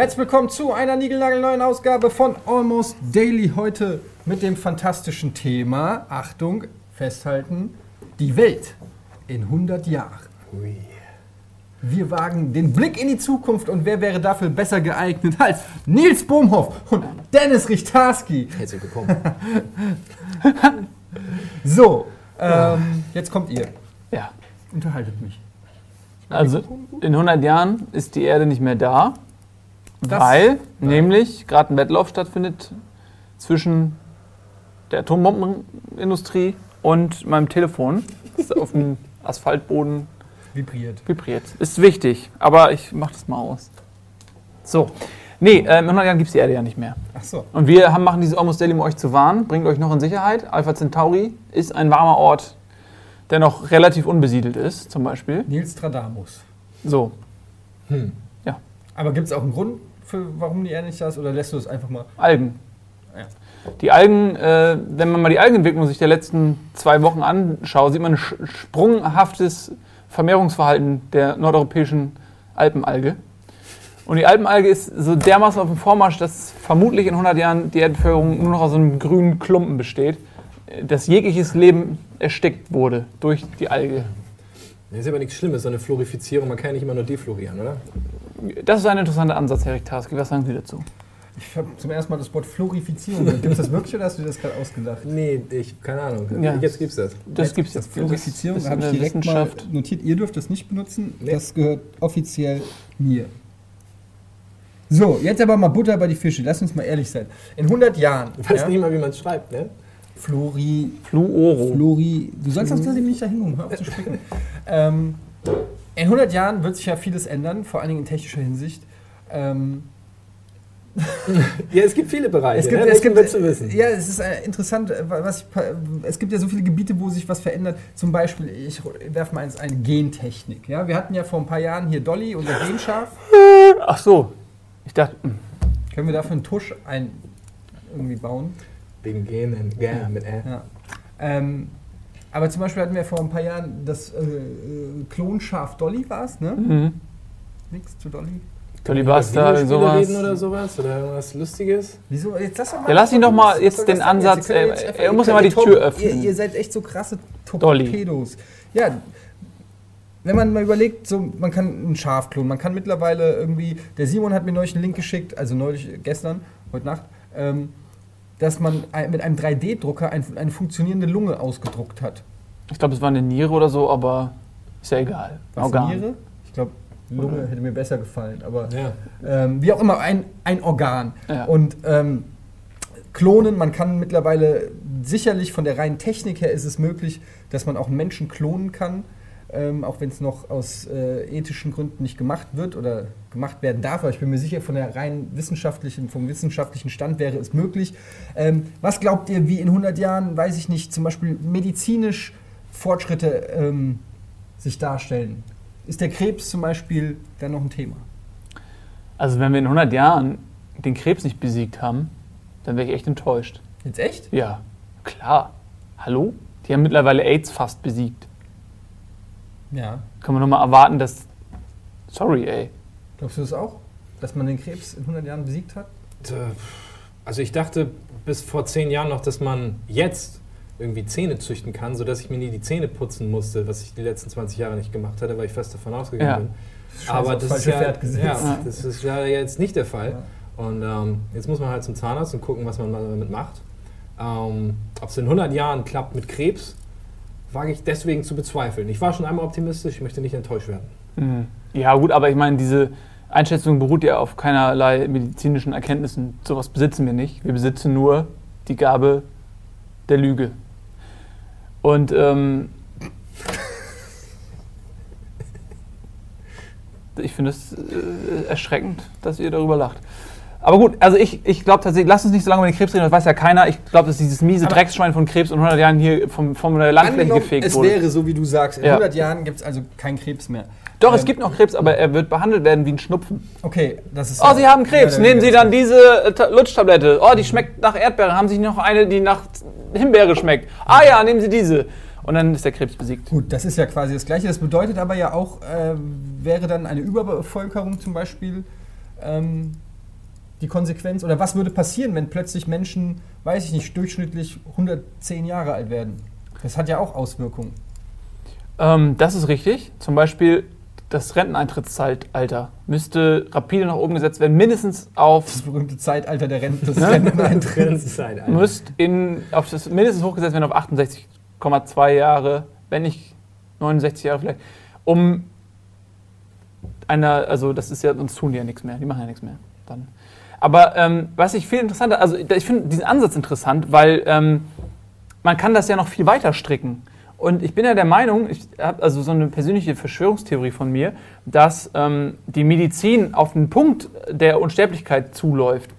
Herzlich willkommen zu einer niegelnagelneuen Ausgabe von Almost Daily. Heute mit dem fantastischen Thema, Achtung, festhalten, die Welt in 100 Jahren. Wir wagen den Blick in die Zukunft und wer wäre dafür besser geeignet als Nils Bohmhoff und Dennis Richtarski. Herzlich willkommen. So, ähm, jetzt kommt ihr. Ja. Unterhaltet mich. Also in 100 Jahren ist die Erde nicht mehr da, Das- weil nämlich gerade ein Wettlauf stattfindet zwischen der Atombombenindustrie und meinem Telefon, das auf dem Asphaltboden Vibriert. vibriert. Ist wichtig, aber ich mach das mal aus. So. Nee, äh, in 100 Jahren gibt es die Erde ja nicht mehr. Ach so. Und wir haben, machen dieses Almost Daily, um euch zu warnen, bringt euch noch in Sicherheit. Alpha Centauri ist ein warmer Ort, der noch relativ unbesiedelt ist, zum Beispiel. Nils Stradamus. So. Aber gibt es auch einen Grund, für, warum die da ist oder lässt du es einfach mal? Algen. Ja. Die Algen, äh, wenn man mal die Algenentwicklung sich der letzten zwei Wochen anschaut, sieht man ein sprunghaftes Vermehrungsverhalten der nordeuropäischen Alpenalge. Und die Alpenalge ist so dermaßen auf dem Vormarsch, dass vermutlich in 100 Jahren die Erdbevölkerung nur noch aus so einem grünen Klumpen besteht, dass jegliches Leben erstickt wurde durch die Alge. Das ist aber nichts Schlimmes, so eine Florifizierung. Man kann ja nicht immer nur deflorieren, oder? Das ist ein interessanter Ansatz, Herr Tarski. Was sagen Sie dazu? Ich habe zum ersten Mal das Wort Florifizierung gehört. Gibt es das wirklich oder hast du dir das gerade ausgedacht? Nee, ich, keine Ahnung. Ja. Jetzt gibt's das. Das gibt es jetzt. Florifizierung Das habe ich direkt mal notiert. Ihr dürft das nicht benutzen. Nee. Das gehört offiziell mir. So, jetzt aber mal Butter bei die Fische. Lass uns mal ehrlich sein. In 100 Jahren. Ich weiß ja, nicht mal, wie man es schreibt, ne? Flori, Fluoro. Flori. Du sollst sonst tatsächlich nicht da hingucken. Hör auf zu spicken. ähm, in 100 Jahren wird sich ja vieles ändern, vor allen Dingen in technischer Hinsicht. Ähm, Ja, es gibt viele Bereiche. Es gibt, ne? es gibt, du wissen? Ja, es ist äh, interessant, äh, was ich, es gibt ja so viele Gebiete, wo sich was verändert. Zum Beispiel, ich werfe mal eins ein, Gentechnik. Ja, wir hatten ja vor ein paar Jahren hier Dolly, unser Genschaf. Ach so. Ich dachte, hm, Können wir dafür einen Tusch ein, irgendwie bauen? Wegen Genen. Ja, mit Ä. Ja. Ähm, aber zum Beispiel hatten wir vor ein paar Jahren das äh, äh, Klonschaf Dolly war es, ne? mhm. Nix zu Dolly. Dolly Buster, Videospiele sowas. reden oder sowas? Oder irgendwas Lustiges? Wieso? Jetzt lass doch mal. Ja, lass ihn doch mal jetzt den? Ansatz, Jetzt, äh, jetzt er einfach- muss ihr ja mal die Tür öffnen. Ihr, ihr seid echt so krasse Dolly. Torpedos. Ja, wenn man mal überlegt, so, man kann ein Schaf klonen, man kann mittlerweile irgendwie, der Simon hat mir neulich einen Link geschickt, also neulich, gestern, heute Nacht, ähm, dass man mit einem 3D-Drucker ein, eine funktionierende Lunge ausgedruckt hat. Ich glaube, es war eine Niere oder so, aber ist ja egal. Was, Organ. Niere? Ich glaube, Lunge hätte mir besser gefallen, aber Ja. ähm, wie auch immer, ein, ein Organ. Ja. Und ähm, klonen, man kann mittlerweile sicherlich von der reinen Technik her ist es möglich, dass man auch Menschen klonen kann, ähm, auch wenn es noch aus äh, ethischen Gründen nicht gemacht wird oder gemacht werden darf. Aber ich bin mir sicher, von der rein wissenschaftlichen, vom wissenschaftlichen Stand wäre es möglich. Ähm, was glaubt ihr, wie in 100 Jahren, weiß ich nicht, zum Beispiel medizinisch Fortschritte ähm, sich darstellen? Ist der Krebs zum Beispiel dann noch ein Thema? Also wenn wir in 100 Jahren den Krebs nicht besiegt haben, dann wäre ich echt enttäuscht. Jetzt echt? Ja, klar. Hallo? Die haben mittlerweile AIDS fast besiegt. Ja. Kann man nur mal erwarten, dass... Sorry, ey. Glaubst du das auch? Dass man den Krebs in 100 Jahren besiegt hat? Also ich dachte bis vor zehn Jahren noch, dass man jetzt irgendwie Zähne züchten kann, sodass ich mir nie die Zähne putzen musste, was ich die letzten 20 Jahre nicht gemacht hatte, weil ich fest davon ausgegangen Ja. bin. Scheiße, Aber das ist, ja, ja, das ist ja jetzt nicht der Fall. Ja. Und ähm, jetzt muss man halt zum Zahnarzt und gucken, was man mal damit macht. Ähm, Ob es in 100 Jahren klappt mit Krebs, wage ich deswegen zu bezweifeln. Ich war schon einmal optimistisch, ich möchte nicht enttäuscht werden. Mhm. Ja gut, aber ich meine, diese Einschätzung beruht ja auf keinerlei medizinischen Erkenntnissen. Sowas besitzen wir nicht. Wir besitzen nur die Gabe der Lüge. Und ähm, ich finde es äh, erschreckend, dass ihr darüber lacht. Aber gut, also ich, ich glaube tatsächlich, lass uns nicht so lange über den Krebs reden, das weiß ja keiner. Ich glaube, dass dieses miese Aber- Drecksschwein von Krebs in 100 Jahren hier vom, von der Landfläche gefegt es wurde. wäre so, wie du sagst. In Ja. 100 Jahren gibt es also keinen Krebs mehr. Doch, es Ähm, gibt noch Krebs, aber er wird behandelt werden wie ein Schnupfen. Okay, das ist. Oh, Sie haben Krebs. Ja, Nehmen Sie dann diese äh, Ta- Lutschtablette. Oh, die schmeckt nach Erdbeere. Haben Sie noch eine, die nach Himbeere schmeckt? Ah ja, nehmen Sie diese. Und dann ist der Krebs besiegt. Gut, das ist ja quasi das Gleiche. Das bedeutet aber ja auch, äh, wäre dann eine Überbevölkerung zum Beispiel ähm, die Konsequenz? Oder was würde passieren, wenn plötzlich Menschen, weiß ich nicht, durchschnittlich 110 Jahre alt werden? Das hat ja auch Auswirkungen. Ähm, das ist richtig. Zum Beispiel das Renteneintrittszeitalter müsste rapide nach oben gesetzt werden, mindestens auf. Das berühmte Zeitalter der Rente, des Ja? Renteneintritts. müsst in, auf das mindestens hochgesetzt werden auf 68,2 Jahre, wenn nicht 69 Jahre vielleicht, um einer, also das ist ja, sonst tun die ja nichts mehr, die machen ja nichts mehr dann. Aber ähm, was ich viel interessanter, also ich finde diesen Ansatz interessant, weil ähm, man kann das ja noch viel weiter stricken. Und ich bin ja der Meinung, ich habe also so eine persönliche Verschwörungstheorie von mir, dass ähm, die Medizin auf den Punkt der Unsterblichkeit zuläuft,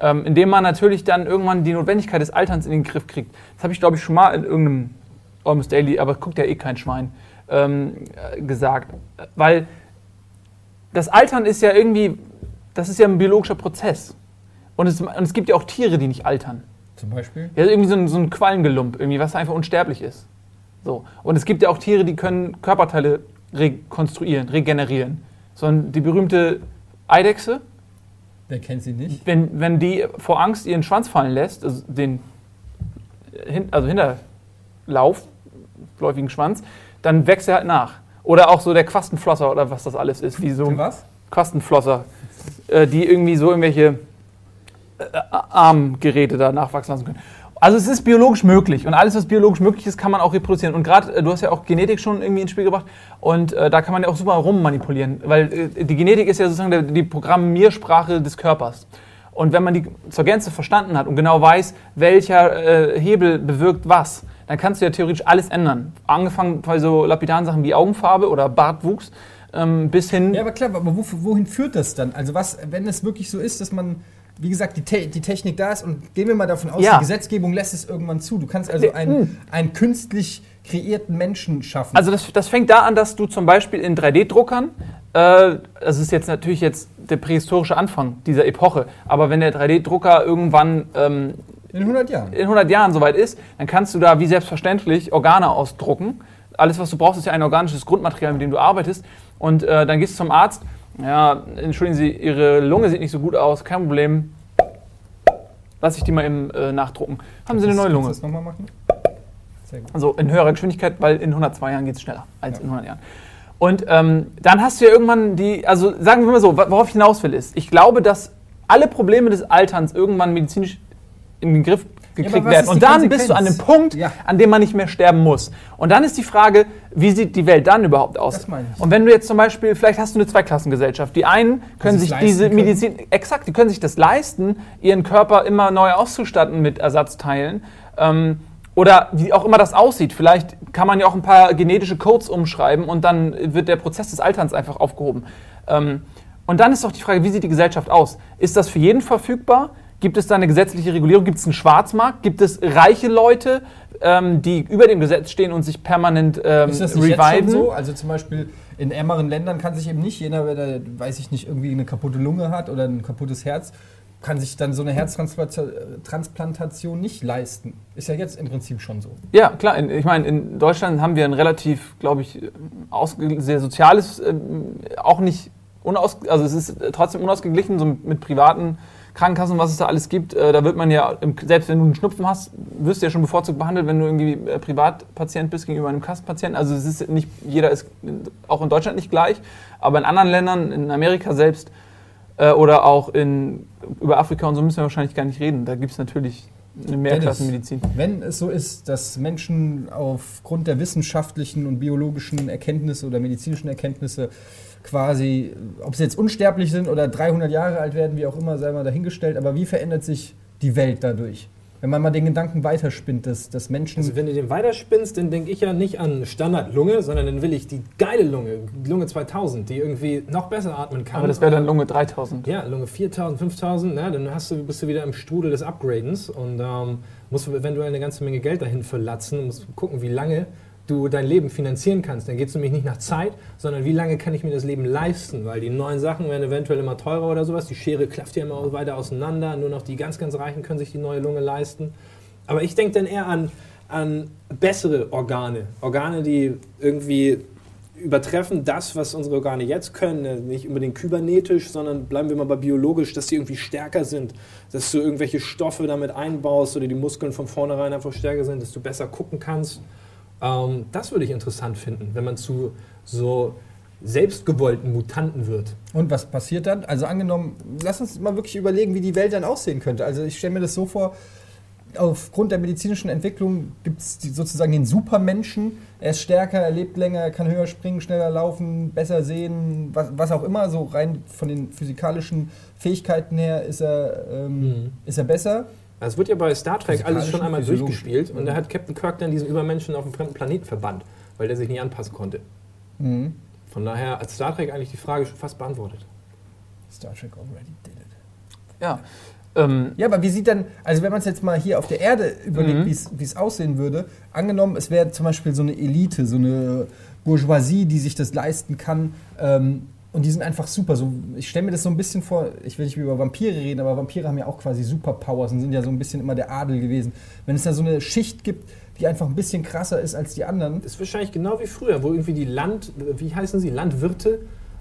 ähm, indem man natürlich dann irgendwann die Notwendigkeit des Alterns in den Griff kriegt. Das habe ich, glaube ich, schon mal in irgendeinem Almost Daily, aber guckt ja eh kein Schwein, ähm, äh, gesagt. Weil das Altern ist ja irgendwie, das ist ja ein biologischer Prozess. Und es, und es gibt ja auch Tiere, die nicht altern. Zum Beispiel? Ja, irgendwie so ein, so ein Quallengelump, irgendwie, was einfach unsterblich ist. So. Und es gibt ja auch Tiere, die können Körperteile rekonstruieren, regenerieren. So die berühmte Eidechse, Wer kennt sie nicht? wenn, wenn die vor Angst ihren Schwanz fallen lässt, also den hin, also Hinterlauf, läufigen Schwanz, dann wächst er halt nach. Oder auch so der Quastenflosser oder was das alles ist, wie so was? Quastenflosser, äh, die irgendwie so irgendwelche äh, Armgeräte da nachwachsen lassen können. Also es ist biologisch möglich und alles, was biologisch möglich ist, kann man auch reproduzieren. Und gerade, äh, du hast ja auch Genetik schon irgendwie ins Spiel gebracht und äh, da kann man ja auch super rummanipulieren, weil äh, die Genetik ist ja sozusagen der, die Programmiersprache des Körpers. Und wenn man die zur Gänze verstanden hat und genau weiß, welcher äh, Hebel bewirkt was, dann kannst du ja theoretisch alles ändern. Angefangen bei so lapidaren Sachen wie Augenfarbe oder Bartwuchs ähm, bis hin Ja, aber klar, aber wo, wohin führt das dann? Also was, wenn es wirklich so ist, dass man, wie gesagt, die, Te die Technik da ist und gehen wir mal davon aus, Ja. die Gesetzgebung lässt es irgendwann zu. Du kannst also einen, einen künstlich kreierten Menschen schaffen. Also das, das fängt da an, dass du zum Beispiel in 3D-Druckern, äh, das ist jetzt natürlich jetzt der prähistorische Anfang dieser Epoche, aber wenn der 3D-Drucker irgendwann ähm, in 100 Jahren. in 100 Jahren soweit ist, dann kannst du da wie selbstverständlich Organe ausdrucken. Alles, was du brauchst, ist ja ein organisches Grundmaterial, mit dem du arbeitest. Und äh, dann gehst du zum Arzt. Ja, entschuldigen Sie, Ihre Lunge sieht nicht so gut aus, kein Problem. Lass ich die mal eben äh, nachdrucken. Haben Sie eine neue Lunge? Kannst du das nochmal machen? Sehr gut. Also in höherer Geschwindigkeit, weil in 102 Jahren geht es schneller als Ja. in 100 Jahren. Und ähm, dann hast du ja irgendwann die, also sagen wir mal so, worauf ich hinaus will, ist, ich glaube, dass alle Probleme des Alterns irgendwann medizinisch in den Griff gekriegt was werden. Und dann bist du an dem? Punkt, Ja. an dem man nicht mehr sterben muss. Und dann ist die Frage, wie sieht die Welt dann überhaupt aus? Und wenn du jetzt zum Beispiel, vielleicht hast du eine Zweiklassengesellschaft. Die einen können sich diese können. Medizin, exakt, die können sich das leisten, ihren Körper immer neu auszustatten mit Ersatzteilen. Ähm, oder wie auch immer das aussieht. Vielleicht kann man ja auch ein paar genetische Codes umschreiben und dann wird der Prozess des Alterns einfach aufgehoben. Ähm, und dann ist doch die Frage, wie sieht die Gesellschaft aus? Ist das für jeden verfügbar? Gibt es da eine gesetzliche Regulierung? Gibt es einen Schwarzmarkt? Gibt es reiche Leute, ähm, die über dem Gesetz stehen und sich permanent ähm, Ist das nicht jetzt schon reviven? so? Also zum Beispiel in ärmeren Ländern kann sich eben nicht jeder, der, weiß ich nicht, irgendwie eine kaputte Lunge hat oder ein kaputtes Herz, kann sich dann so eine Herztransplantation nicht leisten. Ist ja jetzt im Prinzip schon so. Ja, klar. Ich meine, in Deutschland haben wir ein relativ, glaube ich, sehr soziales, ähm, auch nicht unaus, also es ist trotzdem unausgeglichen, so mit privaten Krankenkassen, was es da alles gibt. Äh, da wird man ja, selbst wenn du einen Schnupfen hast, wirst du ja schon bevorzugt behandelt, wenn du irgendwie äh, Privatpatient bist gegenüber einem Kassenpatienten. Also es ist nicht, jeder ist auch in Deutschland nicht gleich, aber in anderen Ländern, in Amerika selbst äh, oder auch in, über Afrika und so müssen wir wahrscheinlich gar nicht reden. Da gibt es natürlich eine Mehrklassenmedizin. Wenn es so ist, dass Menschen aufgrund der wissenschaftlichen und biologischen Erkenntnisse oder medizinischen Erkenntnisse quasi, ob sie jetzt unsterblich sind oder 300 Jahre alt werden, wie auch immer, sei mal dahingestellt, aber wie verändert sich die Welt dadurch? Wenn man mal den Gedanken weiterspinnt, dass, dass Menschen... Also wenn du den weiterspinnst, dann denke ich ja nicht an Standardlunge, sondern dann will ich die geile Lunge, Lunge 2000, die irgendwie noch besser atmen kann. Aber das wäre dann Lunge 3000. Ja, Lunge 4000, 5000, ne, dann hast du, bist du wieder im Strudel des Upgradens und ähm, musst eventuell eine ganze Menge Geld dahin verlatzen, musst gucken, wie lange du dein Leben finanzieren kannst. Dann geht es nämlich nicht nach Zeit, sondern wie lange kann ich mir das Leben leisten, weil die neuen Sachen werden eventuell immer teurer oder sowas. Die Schere klafft ja immer weiter auseinander, nur noch die ganz, ganz Reichen können sich die neue Lunge leisten. Aber ich denke dann eher an, an bessere Organe, Organe, die irgendwie übertreffen das, was unsere Organe jetzt können, äh, nicht unbedingt kybernetisch, sondern bleiben wir mal bei biologisch, dass die irgendwie stärker sind, dass du irgendwelche Stoffe damit einbaust oder die Muskeln von vornherein einfach stärker sind, dass du besser gucken kannst. Ähm, das würde ich interessant finden, wenn man zu so selbstgewollten Mutanten wird. Und was passiert dann? Also angenommen, lass uns mal wirklich überlegen, wie die Welt dann aussehen könnte. Also ich stelle mir das so vor, aufgrund der medizinischen Entwicklung gibt es sozusagen den Supermenschen. Er ist stärker, er lebt länger, er kann höher springen, schneller laufen, besser sehen, was, was auch immer. So rein von den physikalischen Fähigkeiten her ist er, ähm, mhm. ist er besser. Es wird ja bei Star Trek alles schon einmal durchgespielt und da hat Captain Kirk dann diesen Übermenschen auf einem fremden Planeten verbannt, weil der sich nicht anpassen konnte. Mhm. Von daher hat Star Trek eigentlich die Frage schon fast beantwortet. Star Trek already did it. Ja, ähm, ja, aber wie sieht dann, also wenn man es jetzt mal hier auf der Erde überlegt, mhm. wie es aussehen würde, angenommen, es wäre zum Beispiel so eine Elite, so eine Bourgeoisie, die sich das leisten kann, ähm, und die sind einfach super. So, ich stelle mir das so ein bisschen vor, ich will nicht über Vampire reden, aber Vampire haben ja auch quasi Superpowers und sind ja so ein bisschen immer der Adel gewesen. Wenn es da so eine Schicht gibt, die einfach ein bisschen krasser ist als die anderen. Das ist wahrscheinlich genau wie früher, wo irgendwie die Land, wie heißen sie, Landwirte,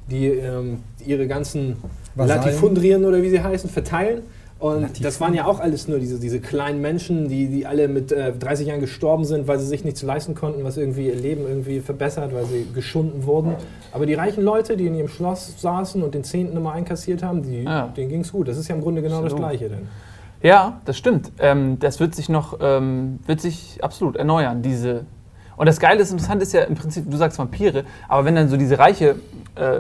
die ähm, ihre ganzen Latifundrien oder wie sie heißen, verteilen und Latif das waren ja auch alles nur diese, diese kleinen Menschen, die, die alle mit äh, 30 Jahren gestorben sind, weil sie sich nichts leisten konnten, was irgendwie ihr Leben irgendwie verbessert, weil sie geschunden wurden. Aber die reichen Leute, die in ihrem Schloss saßen und den Zehnten immer einkassiert haben, die, ja. denen ging es gut. Das ist ja im Grunde genau so. das Gleiche. Denn. Ja, das stimmt. Ähm, das wird sich noch, ähm, wird sich absolut erneuern, diese. Und das Geile ist, interessant ist ja im Prinzip, du sagst Vampire, aber wenn dann so diese reiche äh,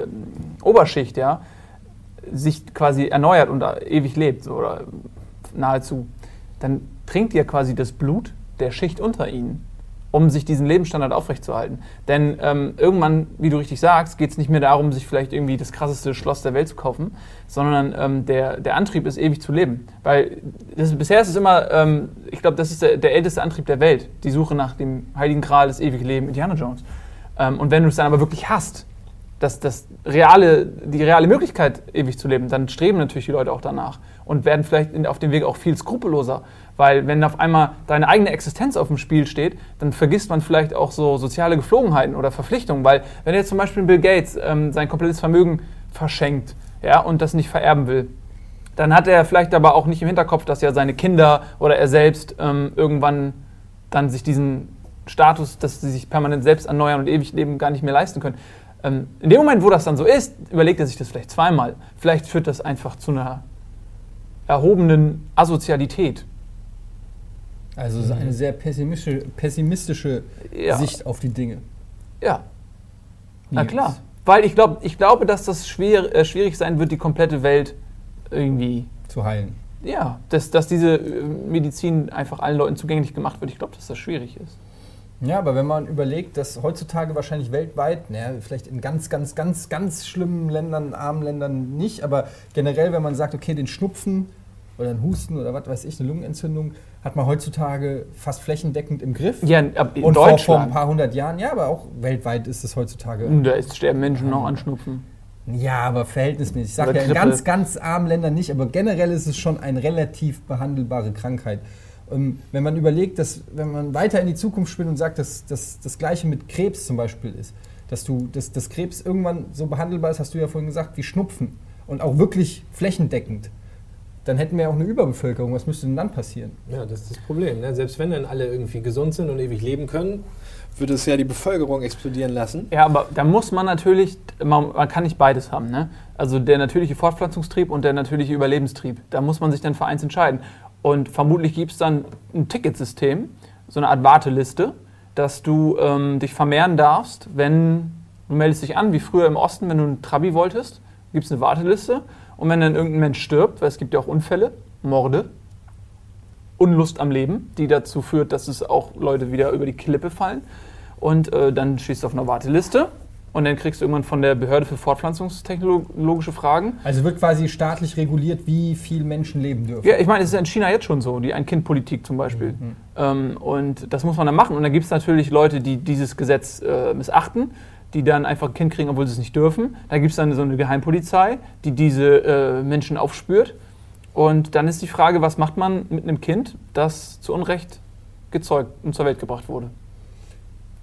Oberschicht, ja, sich quasi erneuert und ewig lebt so, oder nahezu, dann trinkt ihr quasi das Blut der Schicht unter ihnen, um sich diesen Lebensstandard aufrechtzuerhalten. Denn ähm, irgendwann, wie du richtig sagst, geht es nicht mehr darum, sich vielleicht irgendwie das krasseste Schloss der Welt zu kaufen, sondern ähm, der, der Antrieb ist, ewig zu leben. Weil das, bisher ist es immer, ähm, ich glaube, das ist der, der, älteste Antrieb der Welt, die Suche nach dem heiligen Gral, das ewige Leben, Indiana Jones. Ähm, und wenn du es dann aber wirklich hast, das, das reale, die reale Möglichkeit, ewig zu leben, dann streben natürlich die Leute auch danach und werden vielleicht auf dem Weg auch viel skrupelloser. Weil wenn auf einmal deine eigene Existenz auf dem Spiel steht, dann vergisst man vielleicht auch so soziale Geflogenheiten oder Verpflichtungen. Weil wenn jetzt zum Beispiel Bill Gates ähm, sein komplettes Vermögen verschenkt ja, und das nicht vererben will, dann hat er vielleicht aber auch nicht im Hinterkopf, dass ja seine Kinder oder er selbst ähm, irgendwann dann sich diesen Status, dass sie sich permanent selbst erneuern und ewig leben, gar nicht mehr leisten können. Ähm, in dem Moment, wo das dann so ist, überlegt er sich das vielleicht zweimal. Vielleicht führt das einfach zu einer erhobenen Asozialität. Also mhm. eine sehr pessimistische, pessimistische ja. Sicht auf die Dinge. Ja. Na klar. Weil ich, glaub, ich glaube, dass das schwer, äh, schwierig sein wird, die komplette Welt irgendwie zu heilen. Ja, dass, dass diese äh, Medizin einfach allen Leuten zugänglich gemacht wird. Ich glaube, dass das schwierig ist. Ja, aber wenn man überlegt, dass heutzutage wahrscheinlich weltweit, naja, vielleicht in ganz, ganz, ganz, ganz schlimmen Ländern, armen Ländern nicht, aber generell, wenn man sagt, okay, den Schnupfen oder ein Husten oder was weiß ich, eine Lungenentzündung, hat man heutzutage fast flächendeckend im Griff. Ja, in Und vor, vor ein paar hundert Jahren, ja, aber auch weltweit ist es heutzutage. Da ist, sterben Menschen noch an Schnupfen. Ja, aber verhältnismäßig. Ich sage ja, in ganz, ganz armen Ländern nicht, aber generell ist es schon eine relativ behandelbare Krankheit. Ähm, wenn man überlegt, dass wenn man weiter in die Zukunft spinnt und sagt, dass, dass das Gleiche mit Krebs zum Beispiel ist, dass du, dass, dass Krebs irgendwann so behandelbar ist, hast du ja vorhin gesagt, wie Schnupfen und auch wirklich flächendeckend, dann hätten wir auch eine Überbevölkerung. Was müsste denn dann passieren? Ja, das ist das Problem. Ne? Selbst wenn dann alle irgendwie gesund sind und ewig leben können, würde es ja die Bevölkerung explodieren lassen. Ja, aber da muss man natürlich, man, man kann nicht beides haben. Ne? Also der natürliche Fortpflanzungstrieb und der natürliche Überlebenstrieb. Da muss man sich dann für eins entscheiden. Und vermutlich gibt es dann ein Ticketsystem, so eine Art Warteliste, dass du ähm, dich vermehren darfst, wenn du meldest dich an, wie früher im Osten, wenn du ein Trabi wolltest, gibt es eine Warteliste. Und wenn dann irgendein Mensch stirbt, weil es gibt ja auch Unfälle, Morde, Unlust am Leben, die dazu führt, dass es auch Leute wieder über die Klippe fallen. Und äh, dann stehst du auf einer Warteliste und dann kriegst du irgendwann von der Behörde für Fortpflanzungstechnologische Fragen. Also wird quasi staatlich reguliert, wie viele Menschen leben dürfen. Ja, ich meine, es ist in China jetzt schon so, die Ein-Kind-Politik zum Beispiel. Mhm. Ähm, und das muss man dann machen. Und dann gibt es natürlich Leute, die dieses Gesetz äh, missachten die dann einfach ein Kind kriegen, obwohl sie es nicht dürfen. Da gibt es dann so eine Geheimpolizei, die diese äh, Menschen aufspürt. Und dann ist die Frage, was macht man mit einem Kind, das zu Unrecht gezeugt und zur Welt gebracht wurde?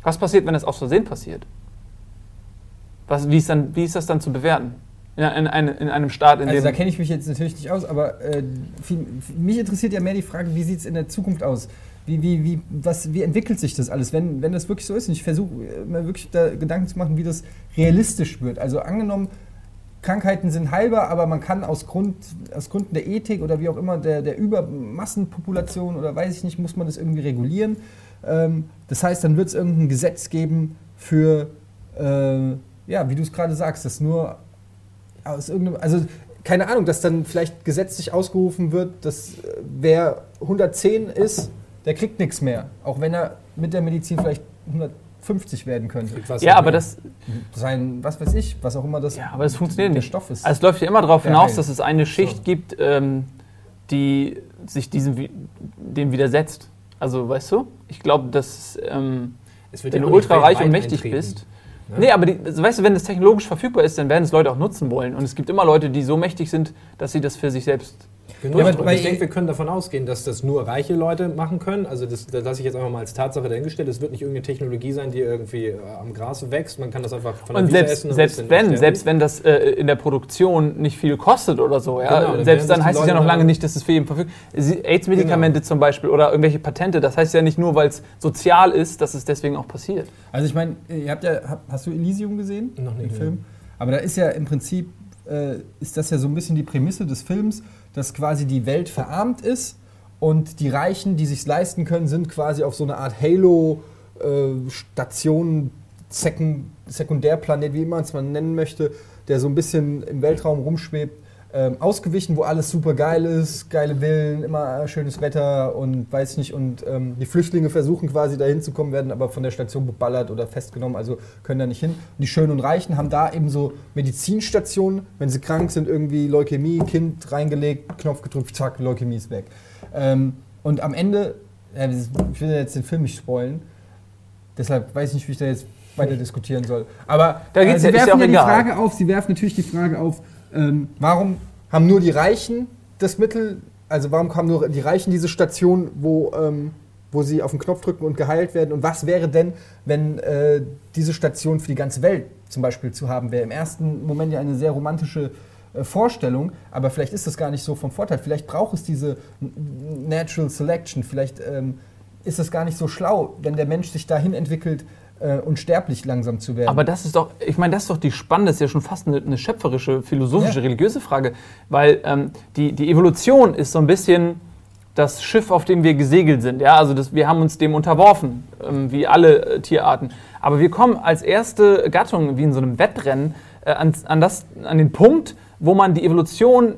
Was passiert, wenn es aus Versehen passiert? Was, wie, ist dann, wie ist das dann zu bewerten? In, in, in, in einem Staat, in Also dem. da kenne ich mich jetzt natürlich nicht aus, aber äh, viel, mich interessiert ja mehr die Frage, wie sieht es in der Zukunft aus? Wie, wie, wie, was, wie entwickelt sich das alles, wenn, wenn das wirklich so ist? Und ich versuche mir wirklich da Gedanken zu machen, wie das realistisch wird. Also angenommen, Krankheiten sind heilbar, aber man kann aus, Grund, aus Gründen der Ethik oder wie auch immer der, der Übermassenpopulation oder weiß ich nicht, muss man das irgendwie regulieren. Ähm, das heißt, dann wird es irgendein Gesetz geben für, äh, ja, wie du es gerade sagst, dass nur aus irgendeinem, also keine Ahnung, dass dann vielleicht gesetzlich ausgerufen wird, dass äh, wer 110 ist, der kriegt nichts mehr. Auch wenn er mit der Medizin vielleicht 150 werden könnte. Was ja, aber das, Sein, was weiß ich, was auch immer das, ja, aber das funktioniert der nicht. Stoff ist. Also es läuft ja immer darauf hinaus, dass es eine Schicht So. gibt, ähm, die sich diesem dem widersetzt. Also, weißt du? Ich glaube, dass ähm, Es wird wenn ja du auch nicht ultra reich weltweit und mächtig eintreten. bist. Ne? Nee, aber die, weißt du, wenn das technologisch verfügbar ist, dann werden es Leute auch nutzen wollen. Und es gibt immer Leute, die so mächtig sind, dass sie das für sich selbst. Genau. Ja, aber ich denke, wir können davon ausgehen, dass das nur reiche Leute machen können. Also das, das lasse ich jetzt einfach mal als Tatsache dahingestellt. Es wird nicht irgendeine Technologie sein, die irgendwie äh, am Gras wächst. Man kann das einfach von der Und selbst, essen. und selbst wenn, selbst wenn das äh, in der Produktion nicht viel kostet oder so, ja, Genau, dann selbst dann heißt es ja noch lange nicht, dass es für jeden verfügbar ist. AIDS-Medikamente Genau. zum Beispiel oder irgendwelche Patente, das heißt ja nicht nur, weil es sozial ist, dass es deswegen auch passiert. Also ich meine, ihr habt ja, hast du Elysium gesehen? Noch nicht, Den. Film? Aber da ist ja im Prinzip, äh, ist das ja so ein bisschen die Prämisse des Films, dass quasi die Welt verarmt ist und die Reichen, die sich leisten können, sind quasi auf so eine Art Halo-Station, Sekund Sekundärplanet, wie man es mal nennen möchte, der so ein bisschen im Weltraum rumschwebt, ähm, ausgewichen, wo alles super geil ist, geile Villen, immer schönes Wetter und weiß nicht. Und ähm, die Flüchtlinge versuchen quasi dahin zu kommen, werden aber von der Station beballert oder festgenommen, also können da nicht hin. Und die Schönen und Reichen haben da eben so Medizinstationen, wenn sie krank sind, irgendwie Leukämie, Kind reingelegt, Knopf gedrückt, zack, Leukämie ist weg. Ähm, und am Ende, ja, ich will jetzt den Film nicht spoilen, deshalb weiß ich nicht, wie ich da jetzt weiter diskutieren soll. Aber Da geht's äh, Sie ja werfen ja die egal. Frage auf, Sie werfen natürlich die Frage auf, ähm, warum haben nur die Reichen das Mittel, also warum haben nur die Reichen diese Station, wo, ähm, wo sie auf den Knopf drücken und geheilt werden? Und was wäre denn, wenn äh, diese Station für die ganze Welt zum Beispiel zu haben wäre? Im ersten Moment ja eine sehr romantische äh, Vorstellung, aber vielleicht ist das gar nicht so vom Vorteil. Vielleicht braucht es diese Natural Selection, vielleicht ähm, ist es gar nicht so schlau, wenn der Mensch sich dahin entwickelt, äh, unsterblich langsam zu werden. Aber das ist doch, ich meine, das ist doch die spannende, das ist ja schon fast eine, eine schöpferische, philosophische, Ja. religiöse Frage, weil ähm, die, die Evolution ist so ein bisschen das Schiff, auf dem wir gesegelt sind. Ja, also das, wir haben uns dem unterworfen, ähm, wie alle äh, Tierarten. Aber wir kommen als erste Gattung, wie in so einem Wettrennen, äh, an, an, das, an den Punkt, wo man die Evolution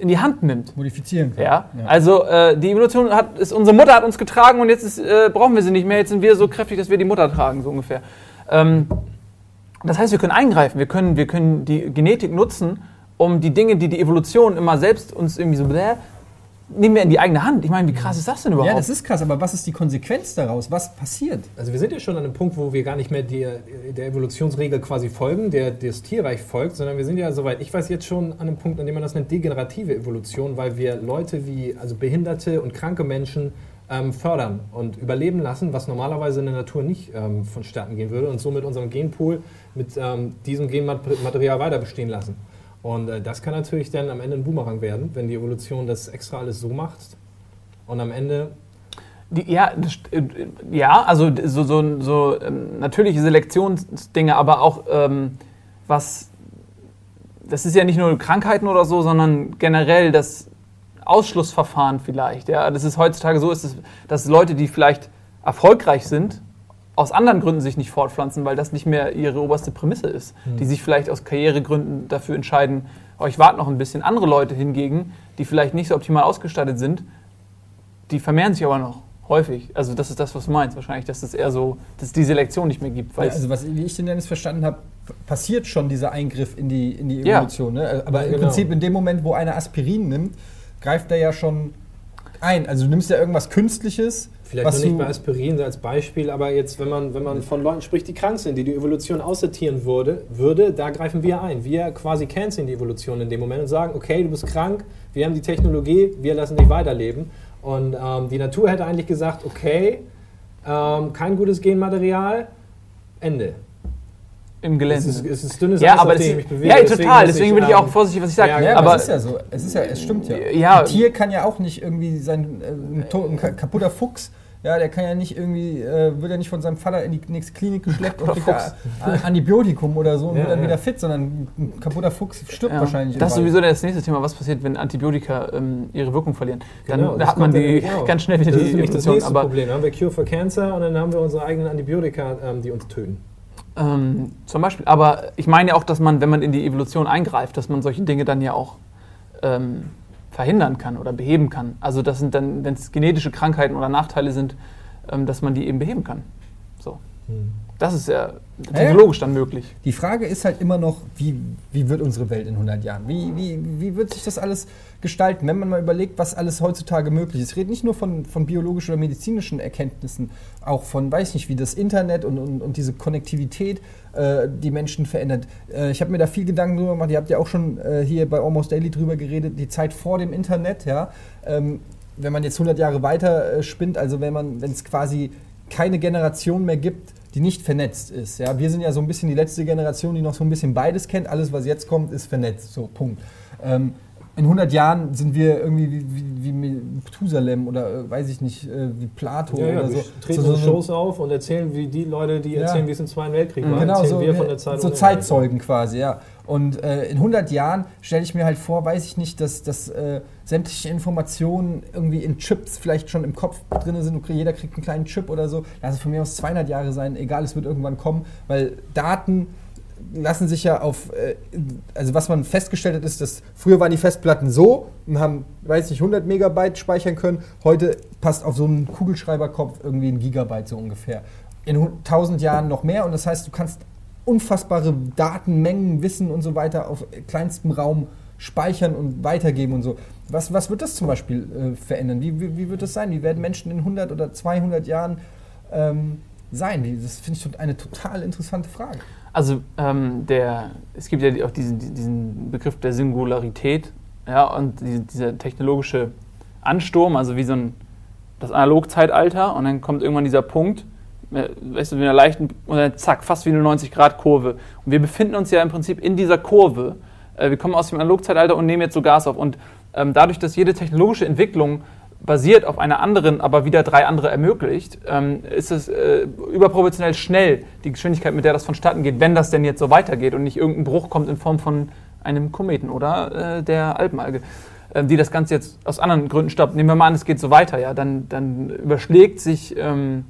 in die Hand nimmt. modifizieren kann. Ja, also äh, die Evolution hat, ist, unsere Mutter hat uns getragen und jetzt ist, äh, brauchen wir sie nicht mehr. Jetzt sind wir so kräftig, dass wir die Mutter tragen, so ungefähr. Ähm, das heißt, wir können eingreifen, wir können, wir können die Genetik nutzen, um die Dinge, die die Evolution immer selbst uns irgendwie so bläh, nehmen wir in die eigene Hand. Ich meine, wie krass ist das denn überhaupt? Ja, das ist krass, aber was ist die Konsequenz daraus? Was passiert? Also wir sind ja schon an einem Punkt, wo wir gar nicht mehr die, der Evolutionsregel quasi folgen, der das Tierreich folgt, sondern wir sind ja soweit, ich weiß jetzt schon an einem Punkt, an dem man das nennt degenerative Evolution, weil wir Leute wie also behinderte und kranke Menschen ähm, fördern und überleben lassen, was normalerweise in der Natur nicht ähm, vonstatten gehen würde und somit unserem Genpool mit ähm, diesem Genmaterial weiter bestehen lassen. Und äh, das kann natürlich dann am Ende ein Boomerang werden, wenn die Evolution das extra alles so macht und am Ende Die, ja, äh, ja, also so, so, so ähm, natürliche Selektionsdinge, aber auch ähm, was, das ist ja nicht nur Krankheiten oder so, sondern generell das Ausschlussverfahren vielleicht. Ja, das ist heutzutage so, ist es, dass Leute, die vielleicht erfolgreich sind, aus anderen Gründen sich nicht fortpflanzen, weil das nicht mehr ihre oberste Prämisse ist. Die sich vielleicht aus Karrieregründen dafür entscheiden, oh, ich warte noch ein bisschen. Andere Leute hingegen, die vielleicht nicht so optimal ausgestattet sind, die vermehren sich aber noch häufig. Also das ist das, was du meinst wahrscheinlich, dass es eher so, dass es die Selektion nicht mehr gibt. Weil Ja, also was wie ich den Dennis verstanden habe, passiert schon dieser Eingriff in die, in die Ja. Evolution. Ne? Aber Ja, im genau. Prinzip in dem Moment, wo einer Aspirin nimmt, greift er ja schon ein. Also du nimmst ja irgendwas Künstliches, Vielleicht was noch nicht bei Aspirin als Beispiel, aber jetzt, wenn man, wenn man von Leuten spricht, die krank sind, die die Evolution aussortieren würde, würde, da greifen wir ein. Wir quasi canceln die Evolution in dem Moment und sagen, okay, du bist krank, wir haben die Technologie, wir lassen dich weiterleben. Und ähm, die Natur hätte eigentlich gesagt, okay, ähm, kein gutes Genmaterial, Ende. im Gelände. Es ist, es ist dünnes ja, Eis, aber auf dem ich mich bewege. ja, deswegen total. muss Deswegen bin ich auch ähm, vorsichtig, was ich sage. ja, Ja, aber es ist ja so. Es ist ja, es stimmt ja. Ja. Ein Tier kann ja auch nicht irgendwie sein äh, ein, to- ein ka- kaputter Fuchs. Ja, der kann ja nicht irgendwie, äh, wird ja nicht von seinem Vater in die nächste Klinik geschleppt und kriegt Antibiotikum oder so und Ja, wird dann ja. wieder fit, sondern ein kaputter Fuchs stirbt Ja. wahrscheinlich. Das ist sowieso das nächste Thema. Was passiert, wenn Antibiotika ähm, ihre Wirkung verlieren? Dann Genau, hat man die genau. ganz schnell wieder Das die ist nämlich das nächste Aber Problem. Dann haben wir Cure for Cancer und dann haben wir unsere eigenen Antibiotika, ähm, die uns töten. ähm, zum Beispiel. Aber ich meine ja auch, dass man, wenn man in die Evolution eingreift, dass man solche Dinge dann ja auch ähm, verhindern kann oder beheben kann. Also das sind dann, wenn es genetische Krankheiten oder Nachteile sind, ähm, dass man die eben beheben kann. So. Das ist ja technologisch dann möglich. Die Frage ist halt immer noch, wie, wie wird unsere Welt in 100 Jahren? Wie, wie, wie wird sich das alles gestalten, wenn man mal überlegt, was alles heutzutage möglich ist? Ich rede nicht nur von, von biologischen oder medizinischen Erkenntnissen, auch von, weiß nicht, wie das Internet und, und, und diese Konnektivität äh, die Menschen verändert. Äh, ich habe mir da viel Gedanken drüber gemacht. Ihr habt ja auch schon äh, hier bei Almost Daily drüber geredet, die Zeit vor dem Internet, ja. Ähm, wenn man jetzt 100 Jahre weiter äh, spinnt, also wenn man, wenn es quasi keine Generation mehr gibt, die nicht vernetzt ist. Ja, wir sind ja so ein bisschen die letzte Generation, die noch so ein bisschen beides kennt. Alles, was jetzt kommt, ist vernetzt. So, Punkt. Ähm, in 100 Jahren sind wir irgendwie wie, wie, wie Methusalem oder äh, weiß ich nicht, äh, wie Plato Ja, ja, oder wir so. treten so, so, Shows auf und erzählen, wie die Leute, die Ja. erzählen, wie es im Zweiten Weltkrieg war, Genau, erzählen so, wir von der Zeit. so Zeitzeugen quasi, ja. Und äh, in 100 Jahren stelle ich mir halt vor, weiß ich nicht, dass, dass äh, sämtliche Informationen irgendwie in Chips vielleicht schon im Kopf drin sind. Okay, jeder kriegt einen kleinen Chip oder so. Lass es von mir aus 200 Jahre sein, egal, es wird irgendwann kommen, weil Daten lassen sich ja auf, äh, also was man festgestellt hat, ist, dass früher waren die Festplatten so und haben, weiß nicht, 100 Megabyte speichern können. Heute passt auf so einen Kugelschreiberkopf irgendwie ein Gigabyte so ungefähr. In 1000 Jahren noch mehr und das heißt, du kannst unfassbare Datenmengen, Wissen und so weiter auf kleinstem Raum speichern und weitergeben und so. Was, was wird das zum Beispiel äh, verändern? Wie, wie, wie wird das sein? Wie werden Menschen in 100 oder 200 Jahren ähm, sein? Das finde ich eine total interessante Frage. Also ähm, der, es gibt ja auch diesen, diesen Begriff der Singularität, ja, und die, dieser technologische Ansturm, also wie so ein das Analogzeitalter, und dann kommt irgendwann dieser Punkt, äh, weißt du, mit einer leichten, und dann zack, fast wie eine 90-Grad-Kurve. Und wir befinden uns ja im Prinzip in dieser Kurve. Äh, wir kommen aus dem Analogzeitalter und nehmen jetzt so Gas auf. Und ähm, dadurch, dass jede technologische Entwicklung basiert auf einer anderen, aber wieder drei andere ermöglicht, ähm, ist es äh, überproportionell schnell die Geschwindigkeit, mit der das vonstatten geht, wenn das denn jetzt so weitergeht und nicht irgendein Bruch kommt in Form von einem Kometen oder äh, der Alpenalge, äh, die das Ganze jetzt aus anderen Gründen stoppt. Nehmen wir mal an, es geht so weiter, ja, dann, dann überschlägt sich ähm,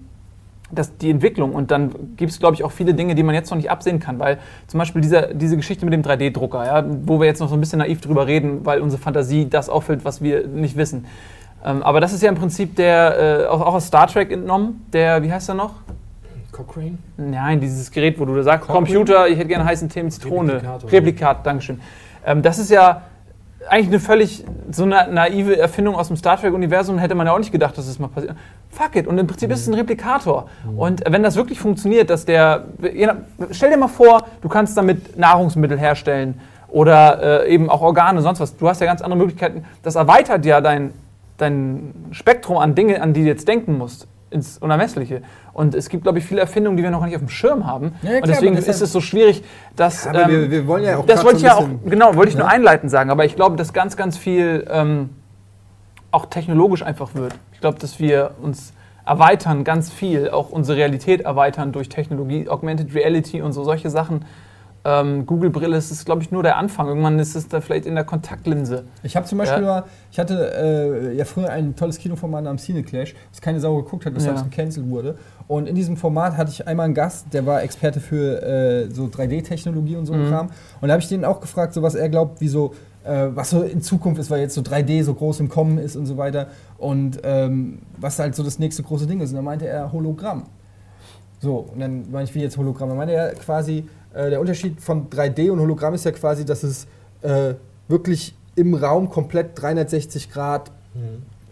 das, die Entwicklung und dann gibt es, glaube ich, auch viele Dinge, die man jetzt noch nicht absehen kann, weil zum Beispiel dieser, diese Geschichte mit dem 3D-Drucker, ja, wo wir jetzt noch so ein bisschen naiv drüber reden, weil unsere Fantasie das auffüllt, was wir nicht wissen. Ähm, aber das ist ja im Prinzip der, äh, auch, auch aus Star Trek entnommen, der, wie heißt er noch? Cochrane? Nein, dieses Gerät, wo du da sagst, Cochrane? Computer, ich hätte gerne heißen Themen Zitrone. Replikator. Replikat, Dankeschön. Ähm, das ist ja eigentlich eine völlig so eine naive Erfindung aus dem Star Trek-Universum, hätte man ja auch nicht gedacht, dass das mal passiert. Fuck it, und im Prinzip ist es ein Replikator. Und wenn das wirklich funktioniert, dass der, stell dir mal vor, du kannst damit Nahrungsmittel herstellen oder äh, eben auch Organe, sonst was. Du hast ja ganz andere Möglichkeiten. Das erweitert ja dein, dein Spektrum an Dinge, an die du jetzt denken musst, ins Unermessliche. Und es gibt, glaube ich, viele Erfindungen, die wir noch nicht auf dem Schirm haben. Ja, ja, und klar, deswegen ist ja- es so schwierig, dass. Aber ähm, wir, wir wollen ja auch das wollte ich ja auch, genau, wollte ich nur Ja. einleitend sagen. Aber ich glaube, dass ganz, ganz viel ähm, auch technologisch einfach wird. Ich glaube, dass wir uns erweitern, ganz viel, auch unsere Realität erweitern durch Technologie, Augmented Reality und so solche Sachen. Ähm, Google-Brille ist, glaube ich, nur der Anfang. Irgendwann ist es da vielleicht in der Kontaktlinse. Ich habe zum Beispiel Ja. mal, ich hatte äh, ja früher ein tolles Kinoformat namens Cineclash, das keine Sau geguckt hat, weshalb Ja. es gecancelt wurde. Und in diesem Format hatte ich einmal einen Gast, der war Experte für äh, so 3D-Technologie und so Mhm. Kram. Und da habe ich den auch gefragt, so was er glaubt, wie so, äh, was so in Zukunft ist, weil jetzt so 3D so groß im Kommen ist und so weiter. Und ähm, was halt so das nächste große Ding ist. Und da meinte er Hologramm. So, und dann meine ich, wie jetzt Hologramm. Dann meinte er quasi, äh, der Unterschied von 3D und Hologramm ist ja quasi, dass es äh, wirklich im Raum komplett 360 Grad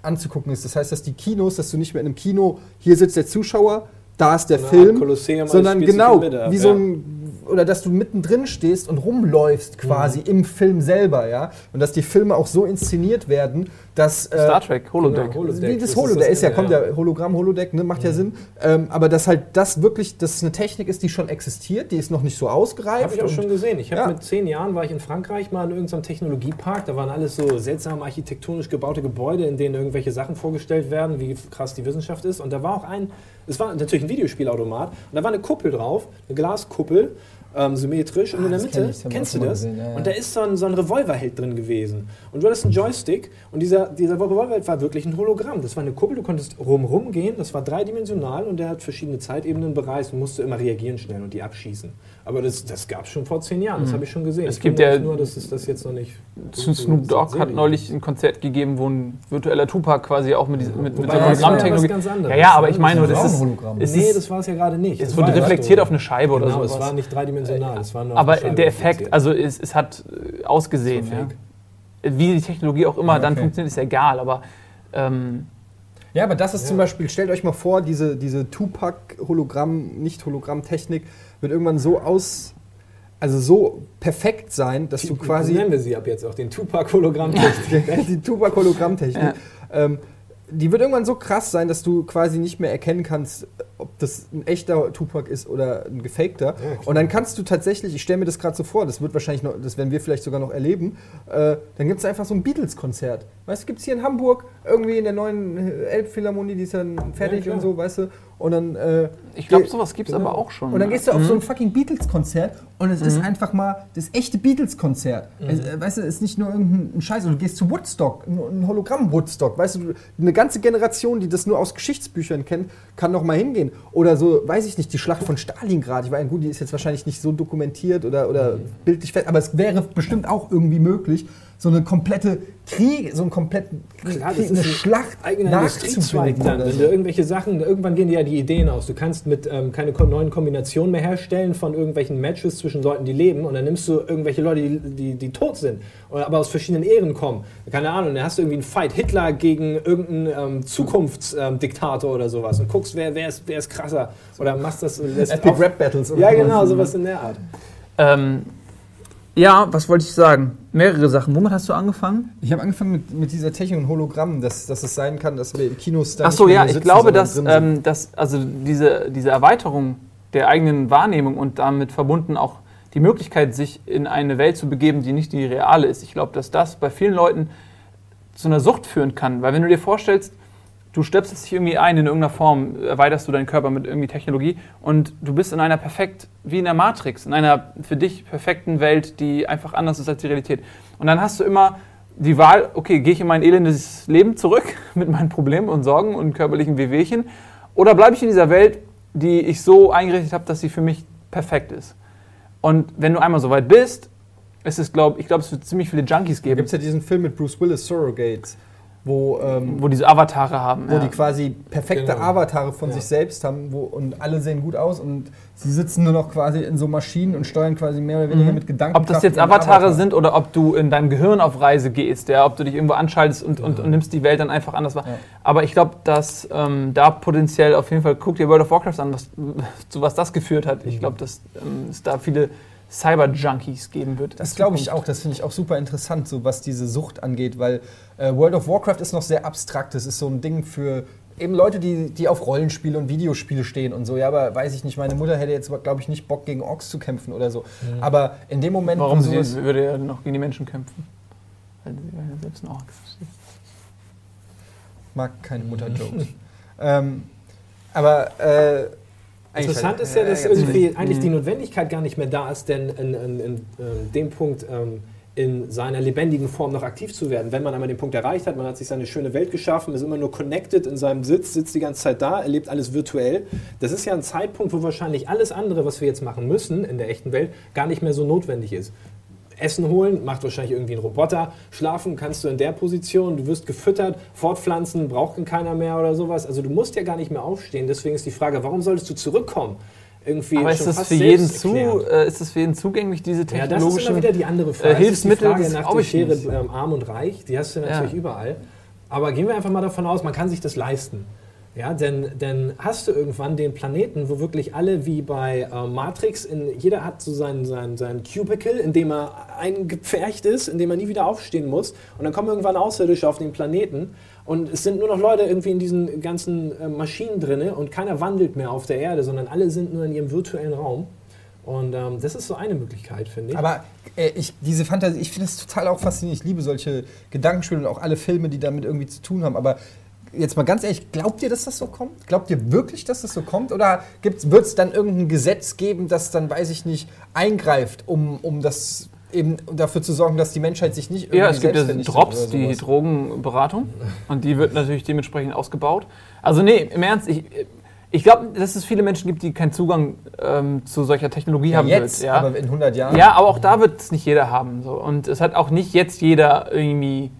anzugucken ist. Das heißt, dass die Kinos, dass du nicht mehr in einem Kino, hier sitzt der Zuschauer, da ist der So Art Film, sondern genau, wie so ja. ein, oder dass du mittendrin stehst und rumläufst quasi Mhm. im Film selber, ja. Und dass die Filme auch so inszeniert werden, dass äh, Star Trek, Holodeck. Genau, Holodeck. wie das Holodeck ist ist, das ja, kommt ja. ja Hologramm, Holodeck, ne, macht ja, Sinn. Ähm, aber dass halt das wirklich, dass es eine Technik ist, die schon existiert, die ist noch nicht so ausgereift. Habe ich auch schon gesehen. Ich habe Ja. mit zehn Jahren war ich in Frankreich mal in irgendeinem Technologiepark. Da waren alles so seltsam architektonisch gebaute Gebäude, in denen irgendwelche Sachen vorgestellt werden, wie krass die Wissenschaft ist. Und da war auch ein, es war natürlich ein Videospielautomat. Und da war eine Kuppel drauf, eine Glaskuppel, ähm, symmetrisch. Und Ah, in der das Mitte, kenn kennst du das? gesehen, ja, ja. Und da ist so ein, so ein Revolverheld drin gewesen. Und du hattest einen Joystick und dieser, dieser Revolverheld war wirklich ein Hologramm. Das war eine Kuppel, du konntest rumrum gehen, das war dreidimensional und der hat verschiedene Zeitebenen bereist und musste immer reagieren schnell und die abschießen. Aber das, das gab es schon vor zehn Jahren, das habe ich schon gesehen. Mhm. Es Ich gibt ja- nur, dass es das jetzt noch nicht. Snoop Dogg hat neulich ein Konzert gegeben, wo ein virtueller Tupac quasi auch mit, diesem- mit, mit ja Hologrammtechnologie. anderes, Ja, ja, aber ne? ich meine, Das das ist ist, auch ein Hologramm. es nee, das war es ja gerade nicht. es wurde ja reflektiert so- auf eine Scheibe oder Genau, sowas. es war nicht dreidimensional, es war nur aber der Effekt, also es, es hat äh, ausgesehen. Ja. Wie die Technologie auch immer Ja, dann okay. funktioniert, ist ja egal. Aber ähm, Ja, aber das ist Ja. zum Beispiel, stellt euch mal vor, diese, diese Tupac-Hologramm, nicht Hologramm-Technik wird irgendwann so aus, also so perfekt sein, dass du quasi. Nennen wir sie ab jetzt auch den Tupac-Hologramm-Technik. die Tupac-Hologramm-Technik. Ja. Ähm, die wird irgendwann so krass sein, dass du quasi nicht mehr erkennen kannst, ob das ein echter Tupac ist oder ein gefakter. klar. und dann kannst du tatsächlich, ich stelle mir das gerade so vor, das wird wahrscheinlich noch, das werden wir vielleicht sogar noch erleben, äh, dann gibt es einfach so ein Beatles-Konzert. Weißt du, gibt es hier in Hamburg, irgendwie in der neuen äh, Elbphilharmonie, die ist dann fertig klar. und so, weißt du? Und dann äh, ich glaube, sowas gibt es genau. aber auch schon. und dann gehst du auf so ein fucking Beatles-Konzert und es Mhm. ist einfach mal das echte Beatles-Konzert. Es, äh, weißt du, es ist nicht nur irgendein Scheiß. Oder du gehst zu Woodstock, ein, ein Hologramm-Woodstock. Weißt du, eine ganze Generation, die das nur aus Geschichtsbüchern kennt, kann noch mal hingehen. Oder so, weiß ich nicht, die Schlacht von Stalingrad. Ich meine, gut, die ist jetzt wahrscheinlich nicht so dokumentiert oder, oder Mhm. bildlich fest, aber es wäre bestimmt auch irgendwie möglich, so eine komplette Krieg, so einen kompletten Klar, Krieg, eine ein Schlacht eigener Industriezweig dann. Wenn du irgendwelche Sachen, irgendwann gehen dir ja die Ideen aus. Du kannst mit ähm, keine neuen Kombinationen mehr herstellen von irgendwelchen Matches zwischen Leuten, die leben und dann nimmst du irgendwelche Leute, die, die, die tot sind, oder aber aus verschiedenen Ehren kommen. Keine Ahnung, dann hast du irgendwie einen Fight Hitler gegen irgendeinen ähm, Zukunftsdiktator oder sowas und guckst, wer, wer, ist, wer ist krasser. Oder machst das Epic Rap Battles. oder Ja, genau, sowas in der Art. ähm, ja, was wollte ich sagen? Mehrere Sachen. Womit hast du angefangen? Ich habe angefangen mit, mit dieser Technik und Hologramm, dass, dass es sein kann, dass wir in Kinos dann Ach so, ja, ich sitzen, glaube, dass, ähm, dass also diese, diese Erweiterung der eigenen Wahrnehmung und damit verbunden auch die Möglichkeit, sich in eine Welt zu begeben, die nicht die reale ist. Ich glaube, dass das bei vielen Leuten zu einer Sucht führen kann. Weil wenn du dir vorstellst, du stöpselst dich irgendwie ein in irgendeiner Form, erweiterst du deinen Körper mit irgendwie Technologie und du bist in einer perfekt, wie in der Matrix, in einer für dich perfekten Welt, die einfach anders ist als die Realität. Und dann hast du immer die Wahl, okay, gehe ich in mein elendes Leben zurück mit meinen Problemen und Sorgen und körperlichen Wehwehchen oder bleibe ich in dieser Welt, die ich so eingerichtet habe, dass sie für mich perfekt ist. Und wenn du einmal so weit bist, ist es, glaub, ich glaube, es wird ziemlich viele Junkies geben, gibt es ja diesen Film mit Bruce Willis, Surrogates, wo, ähm, wo diese Avatare haben. wo ja. die quasi perfekte Genau. Avatare von Ja. sich selbst haben wo, und alle sehen gut aus und sie sitzen nur noch quasi in so Maschinen und steuern quasi mehr oder weniger mit Gedanken. Ob das jetzt Avatare sind oder ob du in deinem Gehirn auf Reise gehst, ja, ob du dich irgendwo anschaltest und, und, und nimmst die Welt dann einfach anders wahr. Ja. Aber ich glaube, dass ähm, da potenziell auf jeden Fall, guck dir World of Warcraft an, was, zu was das geführt hat. Ich glaube, dass ähm, es da viele Cyber-Junkies geben wird. Das glaube ich auch, das finde ich auch super interessant, so was diese Sucht angeht, weil äh, World of Warcraft ist noch sehr abstrakt. Das ist so ein Ding für eben Leute, die, die auf Rollenspiele und Videospiele stehen und so. Ja, aber weiß ich nicht, meine Mutter hätte jetzt, glaube ich, nicht Bock gegen Orks zu kämpfen oder so. Aber in dem Moment, Warum wo sie würde er noch gegen die Menschen kämpfen? Weil sie ja selbst ein Ork ist. mag keine Mutter-Jokes. ähm, aber äh, Interessant halt- ist ja, dass irgendwie eigentlich die Notwendigkeit gar nicht mehr da ist, denn in, in, in ähm, dem Punkt ähm, in seiner lebendigen Form noch aktiv zu werden. Wenn man einmal den Punkt erreicht hat, man hat sich seine schöne Welt geschaffen, ist immer nur connected in seinem Sitz, sitzt die ganze Zeit da, erlebt alles virtuell. Das ist ja ein Zeitpunkt, wo wahrscheinlich alles andere, was wir jetzt machen müssen in der echten Welt, gar nicht mehr so notwendig ist. Essen holen, macht wahrscheinlich irgendwie ein Roboter. Schlafen kannst du in der Position, du wirst gefüttert, fortpflanzen, braucht keiner mehr oder sowas. Also du musst ja gar nicht mehr aufstehen. Deswegen ist die Frage, warum solltest du zurückkommen? Irgendwie Aber ist das, für jeden zu, äh, ist das für jeden zugänglich, diese Ja, das ist immer technologischen wieder die andere Frage. äh, Hilfsmittel? Das ist die Frage nach der Schere ähm, arm und reich. Die hast du Ja. natürlich überall. Aber gehen wir einfach mal davon aus, man kann sich das leisten. Ja, denn, denn hast du irgendwann den Planeten, wo wirklich alle wie bei äh, Matrix, in, jeder hat so seinen, seinen, seinen Cubicle, in dem er eingepfercht ist, in dem er nie wieder aufstehen muss. Und dann kommen irgendwann Außerirdische auf den Planeten und es sind nur noch Leute irgendwie in diesen ganzen äh, Maschinen drin und keiner wandelt mehr auf der Erde, sondern alle sind nur in ihrem virtuellen Raum. Und ähm, das ist so eine Möglichkeit, finde ich. Aber äh, ich, diese Fantasie, ich finde das total auch faszinierend. Ich liebe solche Gedankenspiele und auch alle Filme, die damit irgendwie zu tun haben. Aber jetzt mal ganz ehrlich, glaubt ihr, dass das so kommt? Glaubt ihr wirklich, dass das so kommt? Oder wird es dann irgendein Gesetz geben, das dann, weiß ich nicht, eingreift, um, um das eben dafür zu sorgen, dass die Menschheit sich nicht irgendwie Ja, es gibt ja Drops, die? Drogenberatung. Und die wird natürlich dementsprechend ausgebaut. Also nee, im Ernst, ich, ich glaube, dass es viele Menschen gibt, die keinen Zugang ähm, zu solcher Technologie ja, haben jetzt, wird. Ja. aber in 100 Jahren. Ja, aber auch da wird es nicht jeder haben. So. Und es hat auch nicht jetzt jeder irgendwie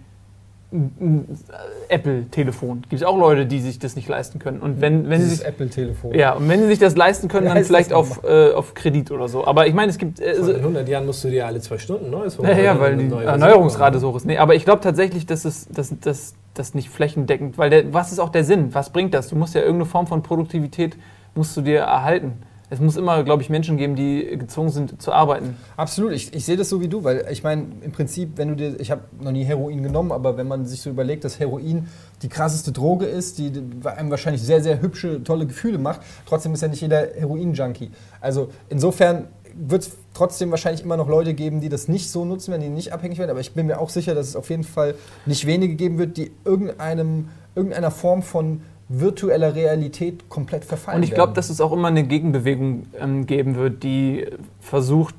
Apple-Telefon. Gibt es auch Leute, die sich das nicht leisten können. Und wenn, wenn sie dieses sich Apple-Telefon. ja, und wenn sie sich das leisten können, dann vielleicht auf, äh, auf Kredit oder so. Aber ich meine, es gibt. Äh, so, in 100 Jahren musst du dir alle zwei Stunden neues ja, ja, weil die Erneuerungsrate so hoch ist. Nee, aber ich glaube tatsächlich, dass es dass, dass, das nicht flächendeckend, weil der, was ist auch der Sinn? Was bringt das? Du musst ja irgendeine Form von Produktivität musst du dir erhalten. Es muss immer, glaube ich, Menschen geben, die gezwungen sind zu arbeiten. Absolut, ich, ich sehe das so wie du, weil ich meine, im Prinzip, wenn du dir, ich habe noch nie Heroin genommen, aber wenn man sich so überlegt, dass Heroin die krasseste Droge ist, die einem wahrscheinlich sehr, sehr hübsche, tolle Gefühle macht, trotzdem ist ja nicht jeder Heroin-Junkie. Also insofern wird es trotzdem wahrscheinlich immer noch Leute geben, die das nicht so nutzen, wenn die nicht abhängig werden, aber ich bin mir auch sicher, dass es auf jeden Fall nicht wenige geben wird, die irgendeinem, irgendeiner Form von virtueller Realität komplett verfallen Und ich glaube, dass es auch immer eine Gegenbewegung ähm, geben wird, die versucht,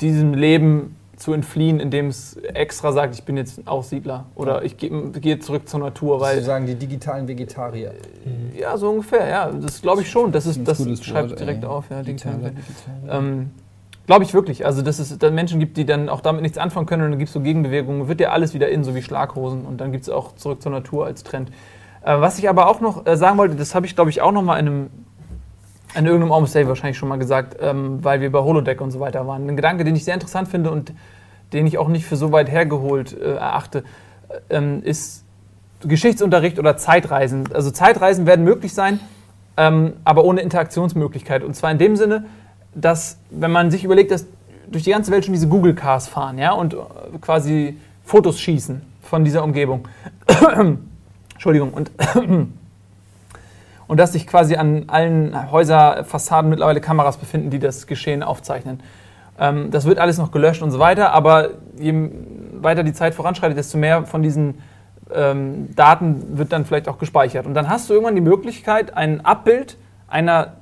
diesem Leben zu entfliehen, indem es extra sagt, ich bin jetzt ein Aussiedler oder ich gehe gehe zurück zur Natur, weil sozusagen die digitalen Vegetarier. ja so ungefähr, ja, das glaube ich schon. Das ist das gutes schreibt Wort, direkt ey. auf, ja. Ähm, glaube ich wirklich. Also dass es dann Menschen gibt, die dann auch damit nichts anfangen können und dann gibt es so Gegenbewegungen, wird ja alles wieder in, so wie Schlaghosen und dann gibt es auch zurück zur Natur als Trend. Äh, was ich aber auch noch äh, sagen wollte, das habe ich glaube ich auch noch mal in einem in irgendeinem Almost Day wahrscheinlich schon mal gesagt, ähm, weil wir bei Holodeck und so weiter waren. Ein Gedanke, den ich sehr interessant finde und den ich auch nicht für so weit hergeholt äh, erachte, äh, ähm, ist Geschichtsunterricht oder Zeitreisen. Also Zeitreisen werden möglich sein, ähm, aber ohne Interaktionsmöglichkeit. Und zwar in dem Sinne, dass wenn man sich überlegt, dass durch die ganze Welt schon diese Google Cars fahren, ja, und quasi Fotos schießen von dieser Umgebung. Entschuldigung, und und dass sich quasi an allen Häuserfassaden mittlerweile Kameras befinden, die das Geschehen aufzeichnen. Ähm, das wird alles noch gelöscht und so weiter, aber je weiter die Zeit voranschreitet, desto mehr von diesen ähm, Daten wird dann vielleicht auch gespeichert. Und dann hast du irgendwann die Möglichkeit, ein Abbild einer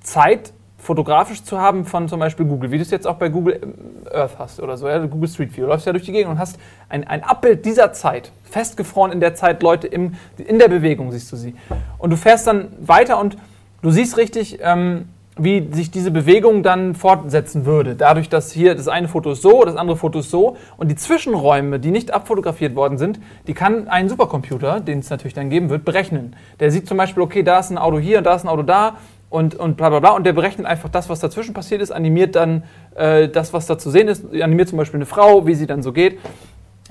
Zeit fotografisch zu haben von zum Beispiel Google, wie du es jetzt auch bei Google Earth hast oder so, ja, Google Street View. Du läufst ja durch die Gegend und hast ein, ein Abbild dieser Zeit, festgefroren in der Zeit, Leute im, in der Bewegung siehst du sie. Und du fährst dann weiter und du siehst richtig, ähm, wie sich diese Bewegung dann fortsetzen würde. Dadurch, dass hier das eine Foto ist so, das andere Foto ist so und die Zwischenräume, die nicht abfotografiert worden sind, die kann ein Supercomputer, den es natürlich dann geben wird, berechnen. Der sieht zum Beispiel, okay, da ist ein Auto hier, da ist ein Auto da und, und bla bla bla und der berechnet einfach das, was dazwischen passiert ist, animiert dann äh, das, was da zu sehen ist, animiert zum Beispiel eine Frau, wie sie dann so geht.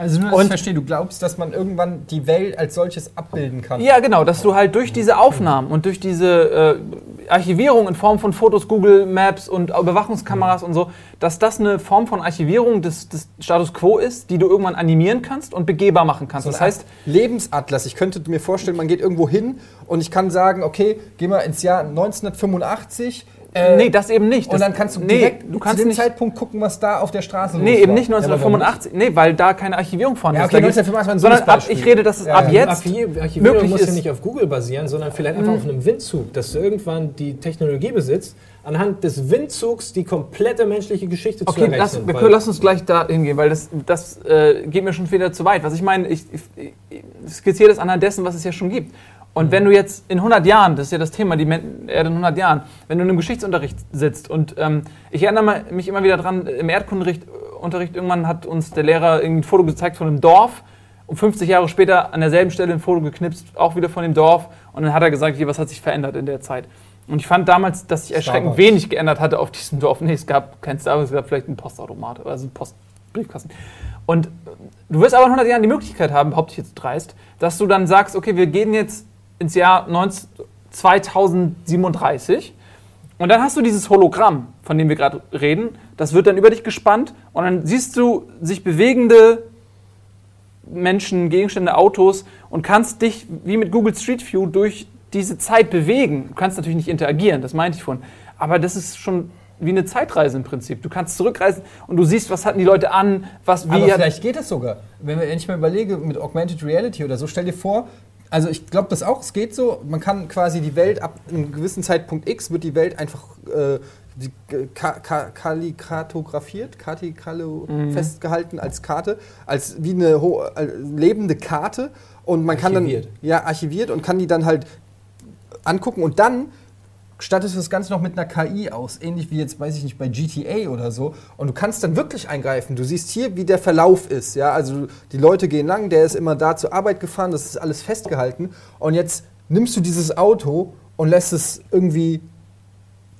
Also nur, dass Und- ich verstehe, du glaubst, dass man irgendwann die Welt als solches abbilden kann. Ja, genau, dass du halt durch diese Aufnahmen und durch diese äh, Archivierung in Form von Fotos, Google Maps und Überwachungskameras und so, dass das eine Form von Archivierung des, des Status Quo ist, die du irgendwann animieren kannst und begehbar machen kannst. So das heißt, Lebensatlas. Ich könnte mir vorstellen, man geht irgendwo hin und ich kann sagen, okay, geh mal ins Jahr 1985. äh, nee, das eben nicht. und Das- dann kannst du nee, direkt du kannst zu dem nicht, Zeitpunkt gucken, was da auf der Straße Nee, los eben nicht Ja, aber warum 1985. nee, weil da keine Archivierung vorhanden Ja, ist. okay, geht's- 1985 war ein sondern ab, ich rede, dass es Ja, ab jetzt Archiv- Archivierung möglich muss ist. ja nicht auf Google basieren, sondern vielleicht einfach auf einem Windzug, dass du irgendwann die Technologie besitzt, anhand des Windzugs die komplette menschliche Geschichte zu Okay, errechnen. lass, wir können, lass uns gleich da hingehen, weil das, das äh, geht mir schon wieder zu weit. Was ich meine, ich, ich, ich skizziere das anhand dessen, was es ja schon gibt. Und wenn du jetzt in 100 Jahren, das ist ja das Thema, die Erde in 100 Jahren, wenn du in einem Geschichtsunterricht sitzt und ähm, ich erinnere mich immer wieder dran, im Erdkundenunterricht Unterricht, irgendwann hat uns der Lehrer ein Foto gezeigt von einem Dorf und 50 Jahre später an derselben Stelle ein Foto geknipst, auch wieder von dem Dorf und dann hat er gesagt, hier, was hat sich verändert in der Zeit. Und ich fand damals, dass sich erschreckend wenig geändert hatte auf diesem Dorf. Nee, es gab kein Starbucks, es gab vielleicht einen Postautomat, also einen Postbriefkasten. Und du wirst aber in 100 Jahren die Möglichkeit haben, behaupte ich jetzt dreist, dass du dann sagst, okay, wir gehen jetzt ins Jahr 19, 2037. Und dann hast du dieses Hologramm, von dem wir gerade reden. Das wird dann über dich gespannt und dann siehst du sich bewegende Menschen, Gegenstände, Autos und kannst dich wie mit Google Street View durch diese Zeit bewegen. Du kannst natürlich nicht interagieren, das meinte ich vorhin. Aber das ist schon wie eine Zeitreise im Prinzip. Du kannst zurückreisen und du siehst, was hatten die Leute an, was wie. Aber vielleicht geht es sogar. Wenn, ich mal überlege, mit Augmented Reality oder so, stell dir vor, also ich glaube das auch, es geht so, man kann quasi die Welt ab einem gewissen Zeitpunkt X wird die Welt einfach äh, die, äh, ka ka kalligratografiert, kartikalo festgehalten als Karte, als wie eine ho äh, lebende Karte. Und man Archiviert. kann dann ja archiviert und kann die dann halt angucken. Und dann stattest du das Ganze noch mit einer KI aus, ähnlich wie jetzt, weiß ich nicht, bei GTA oder so. Und du kannst dann wirklich eingreifen. Du siehst hier, wie der Verlauf ist. Ja? Also die Leute gehen lang, der ist immer da zur Arbeit gefahren, das ist alles festgehalten. Und jetzt nimmst du dieses Auto und lässt es irgendwie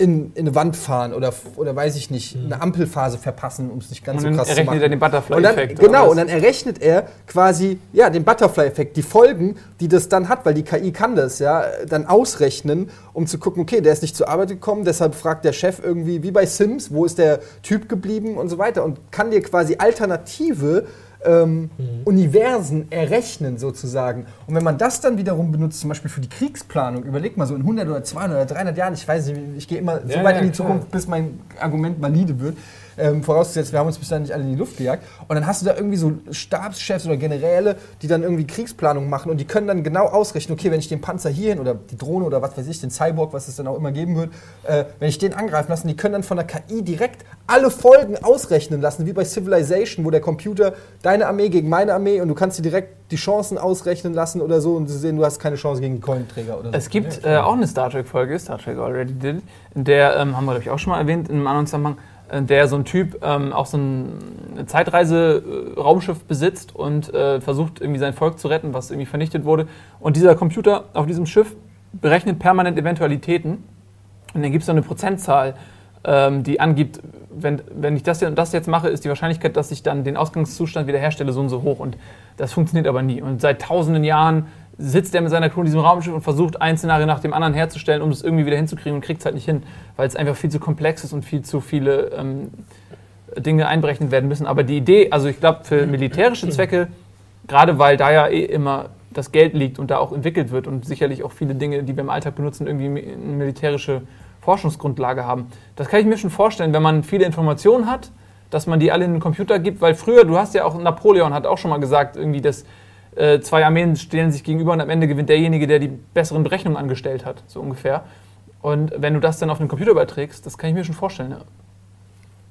in, in eine Wand fahren oder, oder weiß ich nicht, eine Ampelphase verpassen, um es nicht ganz Und so dann krass zu errechnet machen. er den Und dann, Butterfly-Effekt. genau, und dann errechnet er quasi ja, den Butterfly-Effekt, die Folgen, die das dann hat, weil die KI kann das ja dann ausrechnen, um zu gucken, okay, der ist nicht zur Arbeit gekommen, deshalb fragt der Chef irgendwie, wie bei Sims, wo ist der Typ geblieben und so weiter und kann dir quasi alternative ähm, Universen errechnen sozusagen. Und wenn man das dann wiederum benutzt, zum Beispiel für die Kriegsplanung, überleg mal so in 100 oder 200 oder 300 Jahren, ich weiß nicht, ich gehe immer so Ja, weit ja, in die klar. Zukunft, bis mein Argument valide wird. Ähm, vorausgesetzt, wir haben uns bis dahin nicht alle in die Luft gejagt. Und dann hast du da irgendwie so Stabschefs oder Generäle, die dann irgendwie Kriegsplanung machen und die können dann genau ausrechnen, okay, wenn ich den Panzer hierhin oder die Drohne oder was weiß ich, den Cyborg, was es dann auch immer geben wird, äh, wenn ich den angreifen lasse, die können dann von der KI direkt alle Folgen ausrechnen lassen, wie bei Civilization, wo der Computer deine Armee gegen meine Armee und du kannst dir direkt die Chancen ausrechnen lassen oder so und sie sehen, du hast keine Chance gegen die Keulenträger oder so. Es gibt äh, auch eine Star Trek-Folge, Star Trek Already Did, in der, ähm, haben wir, glaube ich, auch schon mal erwähnt, in einem anderen Zusammenhang, der so ein Typ ähm, auch so ein Zeitreise-Raumschiff besitzt und äh, versucht, irgendwie sein Volk zu retten, was irgendwie vernichtet wurde. Und dieser Computer auf diesem Schiff berechnet permanent Eventualitäten. Und dann gibt es so eine Prozentzahl, ähm, die angibt, wenn, wenn ich das und das jetzt mache, ist die Wahrscheinlichkeit, dass ich dann den Ausgangszustand wiederherstelle, so und so hoch. Und das funktioniert aber nie. Und seit tausenden Jahren sitzt er mit seiner Crew in diesem Raumschiff und versucht, ein Szenario nach dem anderen herzustellen, um es irgendwie wieder hinzukriegen und kriegt es halt nicht hin, weil es einfach viel zu komplex ist und viel zu viele ähm, Dinge einberechnet werden müssen. Aber die Idee, also ich glaube, für militärische Zwecke, gerade weil da ja eh immer das Geld liegt und da auch entwickelt wird und sicherlich auch viele Dinge, die wir im Alltag benutzen, irgendwie eine militärische Forschungsgrundlage haben. Das kann ich mir schon vorstellen, wenn man viele Informationen hat, dass man die alle in den Computer gibt, weil früher, du hast ja auch, Napoleon hat auch schon mal gesagt, irgendwie, dass äh, zwei Armeen stellen sich gegenüber und am Ende gewinnt derjenige, der die besseren Berechnungen angestellt hat, so ungefähr. Und wenn du das dann auf den Computer überträgst, das kann ich mir schon vorstellen. Ja.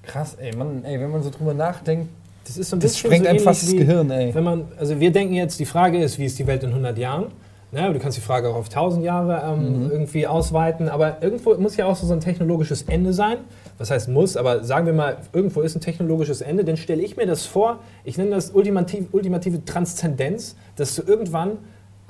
Krass, ey, Mann, ey, wenn man so drüber nachdenkt, Das ist so ein das bisschen sprengt so fast das Gehirn, ey. Wenn man, also wir denken jetzt, die Frage ist, wie ist die Welt in 100 Jahren? Na, du kannst die Frage auch auf 1000 Jahre ähm, irgendwie ausweiten, aber irgendwo muss ja auch so ein technologisches Ende sein. Was heißt muss, aber sagen wir mal, irgendwo ist ein technologisches Ende, dann stelle ich mir das vor, ich nenne das ultimativ, ultimative Transzendenz, dass du irgendwann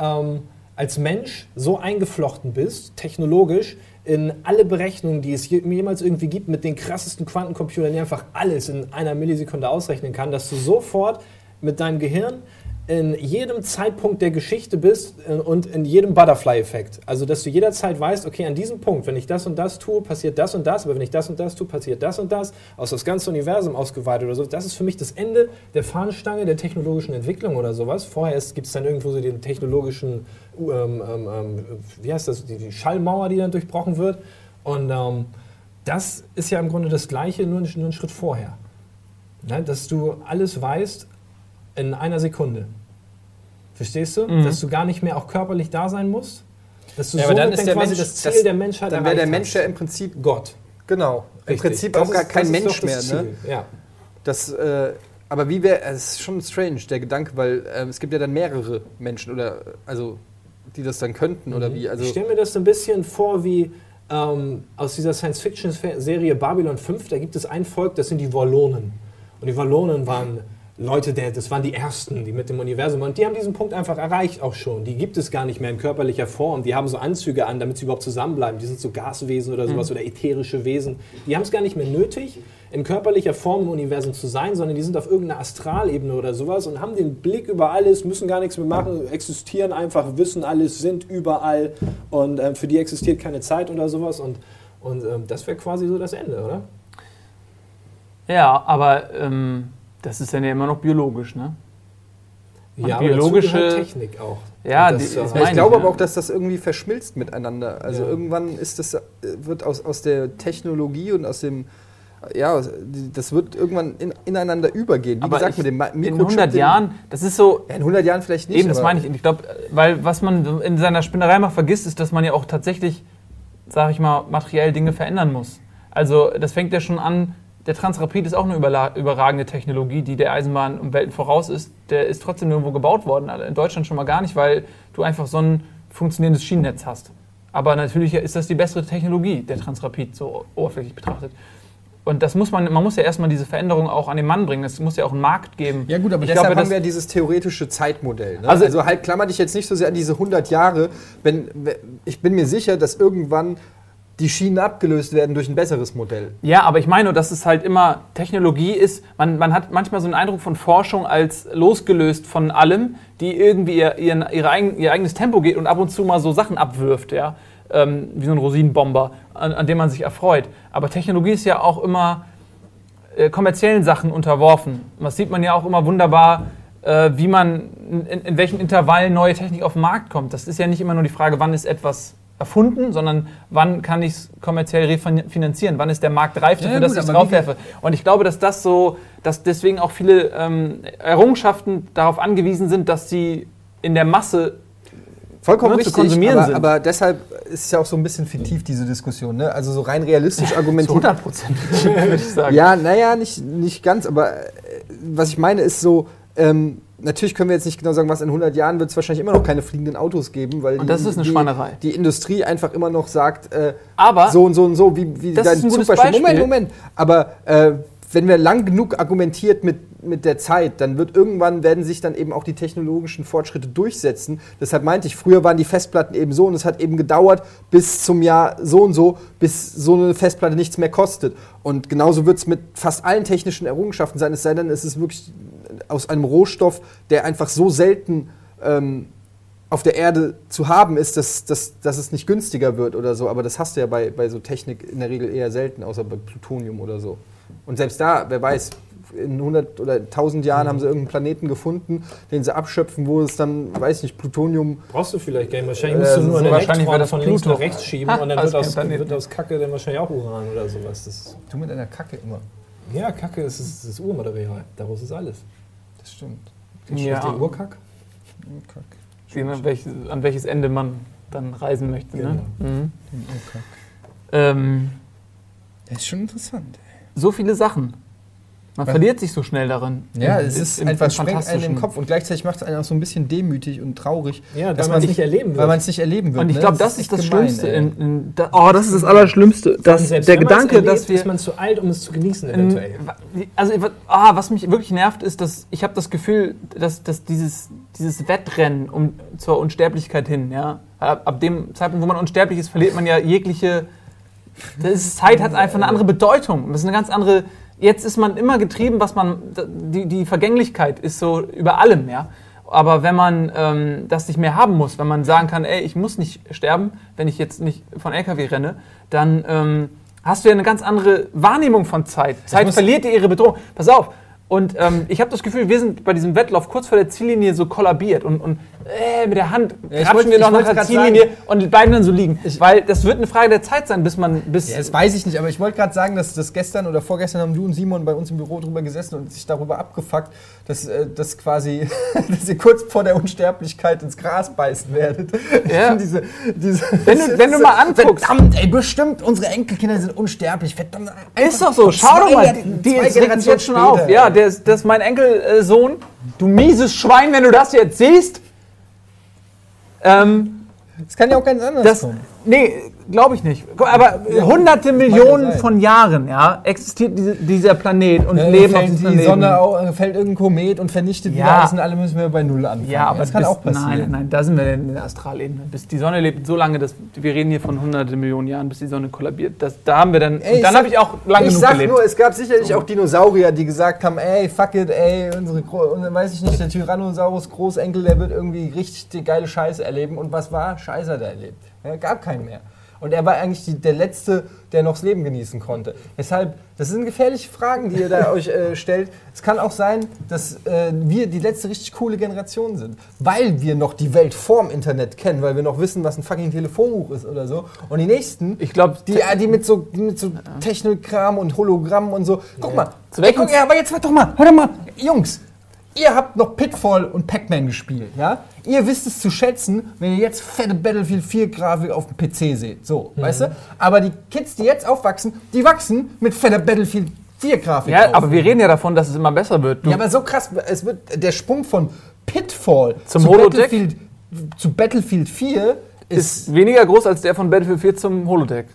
ähm, als Mensch so eingeflochten bist, technologisch, in alle Berechnungen, die es je- jemals irgendwie gibt, mit den krassesten Quantencomputern, die einfach alles in einer Millisekunde ausrechnen kann, dass du sofort mit deinem Gehirn in jedem Zeitpunkt der Geschichte bist äh, und in jedem Butterfly-Effekt. Also, dass du jederzeit weißt, okay, an diesem Punkt, wenn ich das und das tue, passiert das und das, aber wenn ich das und das tue, passiert das und das, aus das ganze Universum ausgeweitet oder so. Das ist für mich das Ende der Fahnenstange der technologischen Entwicklung oder sowas. Vorher gibt es dann irgendwo so den technologischen, ähm, ähm, ähm, wie heißt das, die, Schallmauer, die dann durchbrochen wird. Und ähm, das ist ja im Grunde das Gleiche, nur, ein- nur einen Schritt vorher. Ne? Dass du alles weißt in einer Sekunde. Verstehst du? Mhm. Dass du gar nicht mehr auch körperlich da sein musst. Dass du Ja, aber somit dann ist der Mensch- das Ziel das- der Menschheit Dann wäre der Mensch ja im Prinzip, Gott. genau, im Richtig. Prinzip Das auch gar ist- kein das ist Mensch mehr. Ne? Ziel. Ja. Das, äh, aber wie wäre, es ist schon strange, der Gedanke, weil äh, es gibt ja dann mehrere Menschen oder, also, die das dann könnten oder wie, also, ich stelle mir das so ein bisschen vor wie ähm, aus dieser Science-Fiction-Serie Babylon 5. Da gibt es ein Volk, das sind die Wallonen. Und die Wallonen waren Leute, der, das waren die Ersten, die mit dem Universum waren. Und die haben diesen Punkt einfach erreicht auch schon. Die gibt es gar nicht mehr in körperlicher Form. Die haben so Anzüge an, damit sie überhaupt zusammenbleiben. Die sind so Gaswesen oder sowas oder ätherische Wesen. Die haben es gar nicht mehr nötig, in körperlicher Form im Universum zu sein, sondern die sind auf irgendeiner Astralebene oder sowas und haben den Blick über alles, müssen gar nichts mehr machen, existieren einfach, wissen alles, sind überall und ähm, für die existiert keine Zeit oder sowas. Und, und ähm, das wäre quasi so das Ende, oder? Ja, aber ähm, das ist dann ja immer noch biologisch, ne? Und Ja, biologische- aber Technik auch. Ja, Und die- das, das äh, Ja, meine ich glaube ich, aber ja. auch, dass das irgendwie verschmilzt miteinander. Also Ja. irgendwann ist das, äh, wird aus, aus der Technologie und aus dem, ja, das wird irgendwann in, ineinander übergehen. Wie Aber gesagt, ich, mit dem Ma- in Mikrochip, 100 den- Jahren, das ist so, Ja, in 100 Jahren vielleicht nicht. Eben, das aber- meine ich. Ich glaube, weil was man in seiner Spinnerei mal vergisst, ist, dass man ja auch tatsächlich, sage ich mal, materiell Dinge verändern muss. Also das fängt ja schon an, der Transrapid ist auch eine überragende Technologie, die der Eisenbahn um Welten voraus ist. Der ist trotzdem nirgendwo gebaut worden. In Deutschland schon mal gar nicht, weil du einfach so ein funktionierendes Schienennetz hast. Aber natürlich ist das die bessere Technologie, der Transrapid, so oberflächlich betrachtet. Und das muss man, man muss ja erstmal diese Veränderung auch an den Mann bringen. Es muss ja auch einen Markt geben. Ja gut, aber ich deshalb glaube, haben wir ja dieses theoretische Zeitmodell. Ne? Also- Also, halt klammer dich jetzt nicht so sehr an diese 100 Jahre. Wenn- ich bin mir sicher, dass irgendwann die Schienen abgelöst werden durch ein besseres Modell. Ja, aber ich meine dass es halt immer Technologie ist. Man, man hat manchmal so einen Eindruck von Forschung als losgelöst von allem, die irgendwie ihr, ihren, ihr eigenes Tempo geht und ab und zu mal so Sachen abwirft, ja. Ähm, wie so ein Rosinenbomber, an, an dem man sich erfreut. Aber Technologie ist ja auch immer äh, kommerziellen Sachen unterworfen. Das sieht man ja auch immer wunderbar, äh, wie man, in, in welchen Intervallen neue Technik auf den Markt kommt. Das ist ja nicht immer nur die Frage, wann ist etwas erfunden, sondern wann kann ich es kommerziell refinanzieren, wann ist der Markt reif Ja, dafür, dass gut, ich es draufwerfe. Und ich glaube, dass das so, dass deswegen auch viele ähm, Errungenschaften darauf angewiesen sind, dass sie in der Masse Vollkommen nur zu richtig, konsumieren aber, sind. aber deshalb ist es ja auch so ein bisschen fiktiv, diese Diskussion. Ne? Also so rein realistisch argumentiert. 100 Prozent, würde ich sagen. Ja, naja, nicht, nicht ganz, aber äh, was ich meine ist so, ähm, natürlich können wir jetzt nicht genau sagen, was in 100 Jahren wird es wahrscheinlich immer noch keine fliegenden Autos geben, weil Und das ist eine die, Schweinerei. die Industrie einfach immer noch sagt, äh, Aber- so und so und so, wie, wie Das dein ist ein gutes Zugbeispiel. Moment, Beispiel. Moment, aber äh, wenn wir lang genug argumentiert mit, mit der Zeit, dann wird irgendwann werden sich dann eben auch die technologischen Fortschritte durchsetzen. Deshalb meinte ich, früher waren die Festplatten eben so und es hat eben gedauert bis zum Jahr so und so, bis so eine Festplatte nichts mehr kostet. Und genauso wird es mit fast allen technischen Errungenschaften sein, es sei denn, es ist wirklich aus einem Rohstoff, der einfach so selten ähm, auf der Erde zu haben ist, dass, dass, dass es nicht günstiger wird oder so. Aber das hast du ja bei, bei so Technik in der Regel eher selten, außer bei Plutonium oder so. Und selbst da, wer weiß, in 100 oder 1000 Jahren haben sie irgendeinen Planeten gefunden, den sie abschöpfen, wo es dann, weiß nicht, Plutonium. Brauchst du vielleicht gar nicht. Wahrscheinlich Äh, musst du nur so einen wahrscheinlich wäre Elektron das von links nach rechts schieben Ha, und dann wird aus, wird aus Kacke dann wahrscheinlich auch Uran oder sowas. Das, Du mit deiner Kacke immer. ja, Kacke ist das, das Urmaterial. Daraus ist alles. Das stimmt. Ja. Ist der Urkack? Kack. Sehen, an, welches, an welches Ende man dann reisen möchte. Ne? Genau. Mhm. Kack. Ähm, Das ist schon interessant. so viele Sachen. Man Was? verliert sich so schnell darin. Ja, Im- es ist im- einfach im sprengt einen im. Kopf und gleichzeitig macht es einen auch so ein bisschen demütig und traurig. Ja, weil dass man es nicht erleben Weil wird. man es nicht erleben wird. Und ich ne? glaube, das, ist das gemein, Schlimmste. In, in, da, oh, das ist das Allerschlimmste. Dass Selbst der Gedanke, erlebt, dass wir. ist man zu alt, um es zu genießen in, eventuell. also, ah, was mich wirklich nervt, ist, dass ich habe das Gefühl, dass, dass dieses, dieses Wettrennen um, zur Unsterblichkeit hin, ja, ab, ab dem Zeitpunkt, wo man unsterblich ist, verliert man ja jegliche. Das ist, Zeit hat einfach eine andere Bedeutung. Das ist eine ganz andere. Jetzt ist man immer getrieben, was man. Die, die Vergänglichkeit ist so über allem, ja. Aber wenn man ähm, das nicht mehr haben muss, wenn man sagen kann, ey, ich muss nicht sterben, wenn ich jetzt nicht von LKW renne, dann ähm, hast du ja eine ganz andere Wahrnehmung von Zeit. Zeit verliert ja ihre Bedrohung. Pass auf. Und ähm, ich habe das Gefühl, wir sind bei diesem Wettlauf kurz vor der Ziellinie so kollabiert und, und äh, mit der Hand Ja, ich kratschen wir noch ich nach der Ziellinie und bleiben dann so liegen. Weil das wird eine Frage der Zeit sein, bis man bis Ja, das weiß ich nicht, aber ich wollte gerade sagen, dass das gestern oder vorgestern haben du und Simon bei uns im Büro drüber gesessen und sich darüber abgefuckt, dass, äh, dass quasi, dass ihr kurz vor der Unsterblichkeit ins Gras beißen werdet. Ja. diese, diese, Wenn du- wenn du mal anguckst- Verdammt, ey, bestimmt, unsere Enkelkinder sind unsterblich. Verdammt. Ist doch so, schau doch mal, die, regt jetzt schon auf. Ja, der das ist mein Enkelsohn. Du mieses Schwein, wenn du das jetzt siehst. Ähm, Das kann ja auch ganz anders das, kommen. nee, Glaube ich nicht. Aber Ja, hunderte Millionen von Jahren ja, existiert diese, dieser Planet und Ja, Leben auf diesem die. Sonne au- fällt irgendein Komet und vernichtet Ja. wieder alles und alle müssen wir bei Null anfangen. Ja, aber das kann bis, auch passieren. Nein, nein, da sind wir in der Astralebene. Bis die Sonne lebt so lange, dass wir reden hier von hunderte Millionen Jahren, bis die Sonne kollabiert. Das, da haben wir dann. Ey, dann habe ich auch lange ich genug sag gelebt. nur, es gab sicherlich auch Dinosaurier, die gesagt haben, ey, fuck it, ey, unsere, weiß ich nicht, der Tyrannosaurus Großenkel, der wird irgendwie richtig die geile Scheiße erleben. Und was war? Scheiße hat er erlebt. Ja, gab keinen mehr. Und er war eigentlich die, der Letzte, der noch das Leben genießen konnte. Deshalb, das sind gefährliche Fragen, die ihr da euch äh, stellt. Es kann auch sein, dass äh, wir die letzte richtig coole Generation sind. Weil wir noch die Welt vorm Internet kennen, weil wir noch wissen, was ein fucking Telefonbuch ist oder so. Und die nächsten, Ich glaube, die, ja, die mit so, die mit so Technikkram und Hologramm und so. Guck mal. Zu Ey, guck, ja, aber jetzt warte doch mal. Hör doch mal. Jungs, ihr habt noch Pitfall und Pac-Man gespielt, ja? Ihr wisst es zu schätzen, wenn ihr jetzt fette Battlefield 4 Grafik auf dem PC seht. So, Mhm. weißt du? Aber die Kids, die jetzt aufwachsen, die wachsen mit fetter Battlefield 4 Grafik ja, auf. aber wir reden ja davon, dass es immer besser wird. Du, Ja, aber so krass, es wird der Sprung von Pitfall Zum zu Holodeck? Battlefield, zu Battlefield 4 ist, ist weniger groß als der von Battlefield 4 zum Holodeck.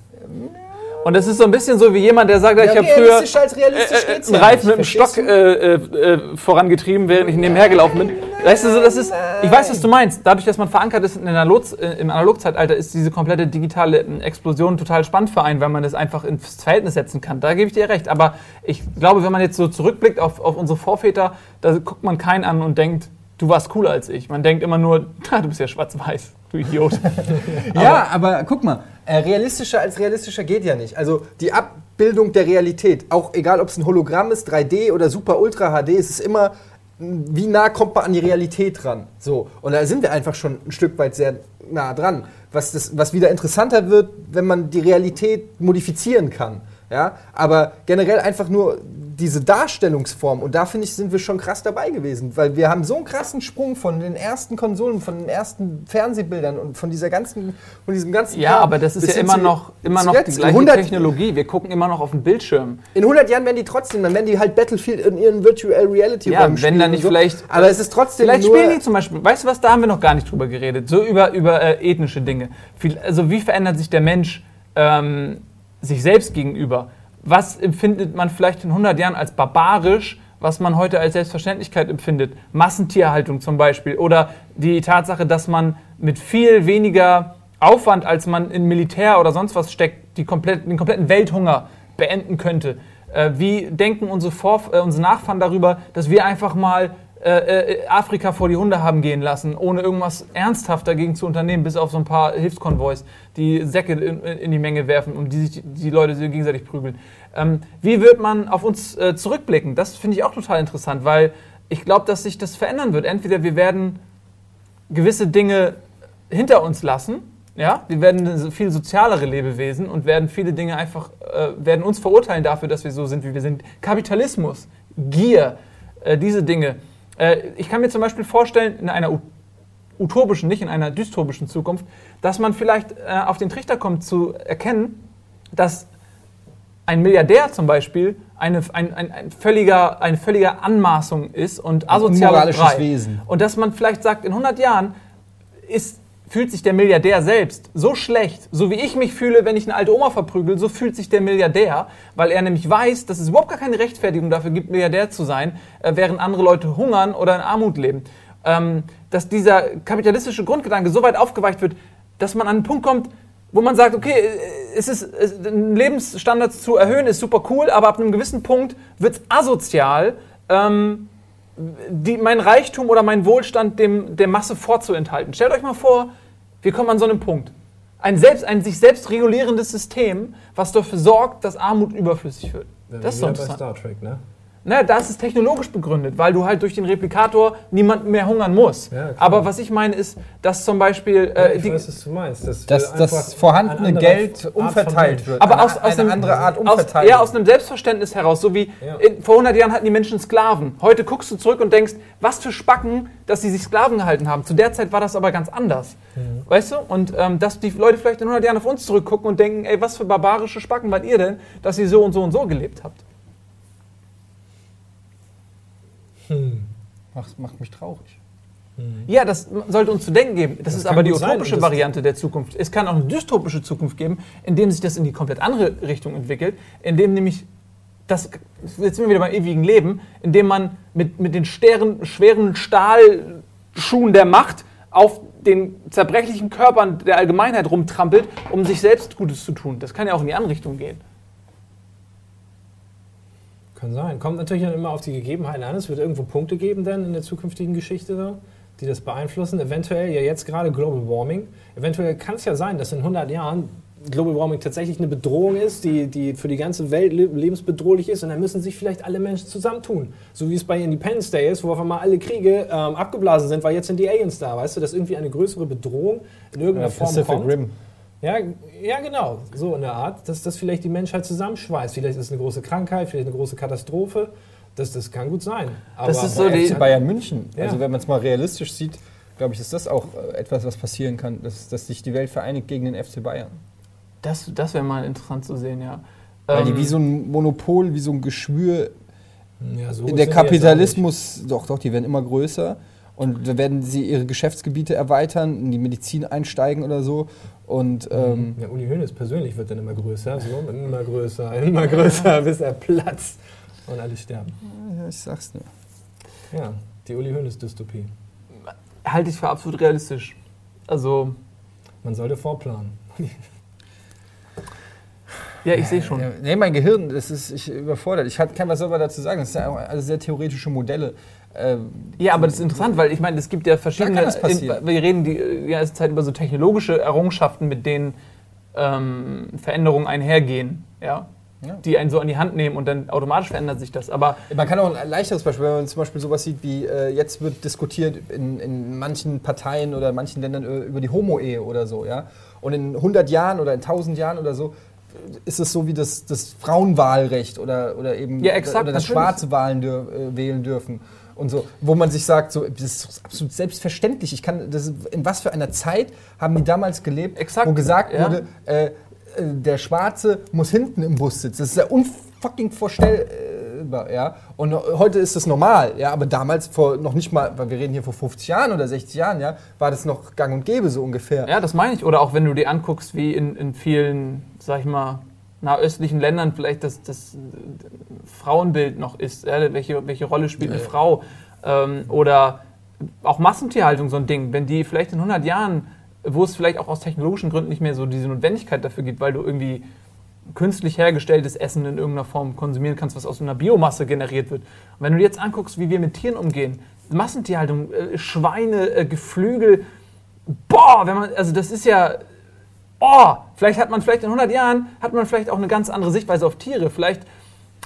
Und das ist so ein bisschen so wie jemand, der sagt, Ja, ich habe früher äh, äh, geht's einen Reifen mit dem Stock äh, äh, äh, vorangetrieben, während ich nebenher gelaufen bin. Weißt du, das ist, ich weiß, was du meinst. Dadurch, dass man verankert ist in Analog, äh, im Analogzeitalter, ist diese komplette digitale äh, Explosion total spannend für einen, weil man das einfach ins Verhältnis setzen kann. Da gebe ich dir recht. Aber ich glaube, wenn man jetzt so zurückblickt auf, auf unsere Vorväter, da guckt man keinen an und denkt, du warst cooler als ich. Man denkt immer nur, "Ah, du bist ja schwarz-weiß, du Idiot. Ja, aber guck mal, äh, realistischer als realistischer geht ja nicht. Also die Abbildung der Realität, auch egal ob es ein Hologramm ist, 3D oder Super Ultra HD, es ist immer, wie nah kommt man an die Realität ran. So, und da sind wir einfach schon ein Stück weit sehr nah dran. Was, das, was wieder interessanter wird, wenn man die Realität modifizieren kann. Ja, aber generell einfach nur diese Darstellungsform und da finde ich, sind wir schon krass dabei gewesen, weil wir haben so einen krassen Sprung von den ersten Konsolen, von den ersten Fernsehbildern und von dieser ganzen, von diesem ganzen. Ja, Kram aber das ist ja immer zu- noch, immer noch die gleiche 100 Technologie. Wir gucken immer noch auf den Bildschirm. In 100 Jahren werden die trotzdem, dann werden die halt Battlefield in ihren Virtual Reality Ja, wenn spielen da und nicht so. vielleicht- Aber es ist trotzdem Vielleicht spielen die zum Beispiel, weißt du was, da haben wir noch gar nicht drüber geredet, so über, über äh, ethnische Dinge. Also wie verändert sich der Mensch ähm, sich selbst gegenüber? Was empfindet man vielleicht in 100 Jahren als barbarisch, was man heute als Selbstverständlichkeit empfindet? Massentierhaltung zum Beispiel oder die Tatsache, dass man mit viel weniger Aufwand, als man in Militär oder sonst was steckt, die komplett, den kompletten Welthunger beenden könnte. Äh, wie denken unsere, Vorf äh, unsere Nachfahren darüber, dass wir einfach mal äh, äh, Afrika vor die Hunde haben gehen lassen, ohne irgendwas ernsthaft dagegen zu unternehmen, bis auf so ein paar Hilfskonvois, die Säcke in, in die Menge werfen und die sich die Leute gegenseitig prügeln. Ähm, wie wird man auf uns äh, zurückblicken? Das finde ich auch total interessant, weil ich glaube, dass sich das verändern wird. Entweder wir werden gewisse Dinge hinter uns lassen. Ja, wir werden viel sozialere Lebewesen und werden viele Dinge einfach, äh, werden uns verurteilen dafür, dass wir so sind, wie wir sind. Kapitalismus, Gier, äh, diese Dinge. Äh, ich kann mir zum Beispiel vorstellen, in einer utopischen, nicht in einer dystopischen Zukunft, dass man vielleicht äh, auf den Trichter kommt zu erkennen, dass ein Milliardär zum Beispiel eine, ein, ein, ein völliger, eine völlige Anmaßung ist und asozial unmoralisches frei. Wesen. Und dass man vielleicht sagt, in 100 Jahren ist, fühlt sich der Milliardär selbst so schlecht, so wie ich mich fühle, wenn ich eine alte Oma verprügel, so fühlt sich der Milliardär, weil er nämlich weiß, dass es überhaupt gar keine Rechtfertigung dafür gibt, Milliardär zu sein, äh, während andere Leute hungern oder in Armut leben. Ähm, dass dieser kapitalistische Grundgedanke so weit aufgeweicht wird, dass man an einen Punkt kommt, wo man sagt, okay, äh, es ist, es, den Lebensstandard zu erhöhen ist super cool, aber ab einem gewissen Punkt wird es asozial, ähm, die, mein Reichtum oder mein Wohlstand dem, der Masse vorzuenthalten. Stellt euch mal vor, wir kommen an so einen Punkt. Ein, selbst, ein sich selbst regulierendes System, was dafür sorgt, dass Armut überflüssig wird. Das ist so wieder bei interessant. Star Trek, ne? Na, das ist technologisch begründet, weil du halt durch den Replikator niemanden mehr hungern musst. Ja. Aber was ich meine ist, dass zum Beispiel äh, ich die, weiß, was du meinst. Das, dass das einfach vorhandene Geld umverteilt wird. aber eine, aus, aus eine einem, andere Art aus, umverteilt. ja, aus einem Selbstverständnis heraus, so wie Ja. in, vor 100 Jahren hatten die Menschen Sklaven. Heute guckst du zurück und denkst, was für Spacken, dass sie sich Sklaven gehalten haben. Zu der Zeit war das aber ganz anders. Mhm. Weißt du? Und ähm, dass die Leute vielleicht in 100 Jahren auf uns zurückgucken und denken, ey, was für barbarische Spacken wart ihr denn, dass ihr so und so und so gelebt habt. Hm. macht, macht mich traurig. Ja, das sollte uns zu denken geben. Das, Das ist aber die sein, utopische das- Variante der Zukunft. Es kann auch eine dystopische Zukunft geben, in dem sich das in die komplett andere Richtung entwickelt, in dem nämlich das, jetzt sind wir wieder beim ewigen Leben, in dem man mit, mit den schweren, schweren Stahlschuhen der Macht auf den zerbrechlichen Körpern der Allgemeinheit rumtrampelt, um sich selbst Gutes zu tun. Das kann ja auch in die andere Richtung gehen. Kann sein. Kommt natürlich dann immer auf die Gegebenheiten an. Es wird irgendwo Punkte geben dann in der zukünftigen Geschichte, da, die das beeinflussen. Eventuell ja jetzt gerade Global Warming. Eventuell kann es ja sein, dass in 100 Jahren Global Warming tatsächlich eine Bedrohung ist, die, die für die ganze Welt le lebensbedrohlich ist. Und dann müssen sich vielleicht alle Menschen zusammentun. So wie es bei Independence Day ist, wo auf einmal alle Kriege ähm, abgeblasen sind, weil jetzt sind die Aliens da. Weißt du, dass irgendwie eine größere Bedrohung in irgendeiner Form kommt. Rim. Ja, ja, genau. So in der Art, dass das vielleicht die Menschheit zusammenschweißt. Vielleicht ist es eine große Krankheit, vielleicht eine große Katastrophe. Das, das kann gut sein. Aber Das ist so die- FC Bayern München. Ja. Also wenn man es mal realistisch sieht, glaube ich, ist das auch äh, etwas, was passieren kann, dass, dass sich die Welt vereinigt gegen den FC Bayern. Das, das wäre mal interessant zu sehen, ja. Weil die Ähm, wie so ein Monopol, wie so ein Geschwür, ja, so der Kapitalismus, doch, doch, die werden immer größer. Und da werden sie ihre Geschäftsgebiete erweitern, in die Medizin einsteigen oder so. Und auch ähm. Ja, Uli Hoeneß persönlich wird dann immer größer, so, immer größer, immer größer, bis er platzt und alle sterben. ja, ich sag's nur. Ja, die Uli Hoeneß-Dystopie. halte ich für absolut realistisch. Also, Man sollte vorplanen. ja, ich sehe schon. Nee, mein Gehirn, das ist ich überfordert. Ich kann was selber dazu sagen. Das sind ja alles sehr theoretische Modelle. Ähm, Ja, aber das ist interessant, weil ich meine, es gibt ja verschiedene. Da in, wir reden die äh, ganze Zeit über so technologische Errungenschaften, mit denen ähm, Veränderungen einhergehen, ja? Ja. die einen so an die Hand nehmen und dann automatisch verändert sich das. Aber Man kann auch ein leichteres Beispiel, wenn man zum Beispiel sowas sieht wie äh, jetzt wird diskutiert in, in manchen Parteien oder manchen Ländern äh, über die Homo-Ehe oder so, ja. Und in 100 Jahren oder in 1000 Jahren oder so äh, ist es so wie das, das Frauenwahlrecht oder, oder eben Ja, exakt, oder das natürlich. Schwarze Wahlen dür, äh, wählen dürfen. Und so, wo man sich sagt, so, das ist absolut selbstverständlich. Ich kann, das, in was für einer Zeit haben die damals gelebt, Exakt, wo gesagt ja. wurde, äh, äh, der Schwarze muss hinten im Bus sitzen. Das ist ja unfucking vorstellbar, ja. Und heute ist das normal, ja. Aber damals vor noch nicht mal, weil wir reden hier vor 50 Jahren oder 60 Jahren, ja, war das noch gang und gäbe so ungefähr. ja, das meine ich. Oder auch wenn du dir anguckst, wie in, in vielen, sag ich mal, nahöstlichen Ländern vielleicht das, das äh, Frauenbild noch ist. Ja? Welche, welche Rolle spielt eine Ja. Frau? Ähm, oder auch Massentierhaltung, so ein Ding. Wenn die vielleicht in 100 Jahren, wo es vielleicht auch aus technologischen Gründen nicht mehr so diese Notwendigkeit dafür gibt, weil du irgendwie künstlich hergestelltes Essen in irgendeiner Form konsumieren kannst, was aus einer Biomasse generiert wird. Und wenn du jetzt anguckst, wie wir mit Tieren umgehen, Massentierhaltung, äh, Schweine, äh, Geflügel, boah, wenn man, also das ist ja, oh, vielleicht hat man vielleicht in 100 Jahren, hat man vielleicht auch eine ganz andere Sichtweise auf Tiere. Vielleicht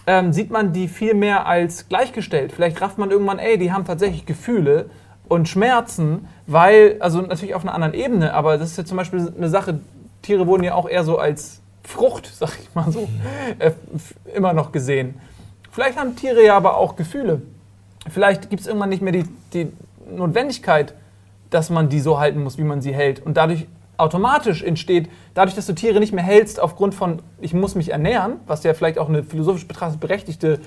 ähm, sieht man die viel mehr als gleichgestellt. Vielleicht rafft man irgendwann, ey, die haben tatsächlich Gefühle und Schmerzen, weil, also natürlich auf einer anderen Ebene, aber das ist ja zum Beispiel eine Sache, Tiere wurden ja auch eher so als Frucht, sag ich mal so, äh, immer noch gesehen. Vielleicht haben Tiere ja aber auch Gefühle. Vielleicht gibt es irgendwann nicht mehr die, die Notwendigkeit, dass man die so halten muss, wie man sie hält. Und dadurch automatisch entsteht, dadurch, dass du Tiere nicht mehr hältst aufgrund von, ich muss mich ernähren, was ja vielleicht auch eine philosophisch betrachtet berechtigte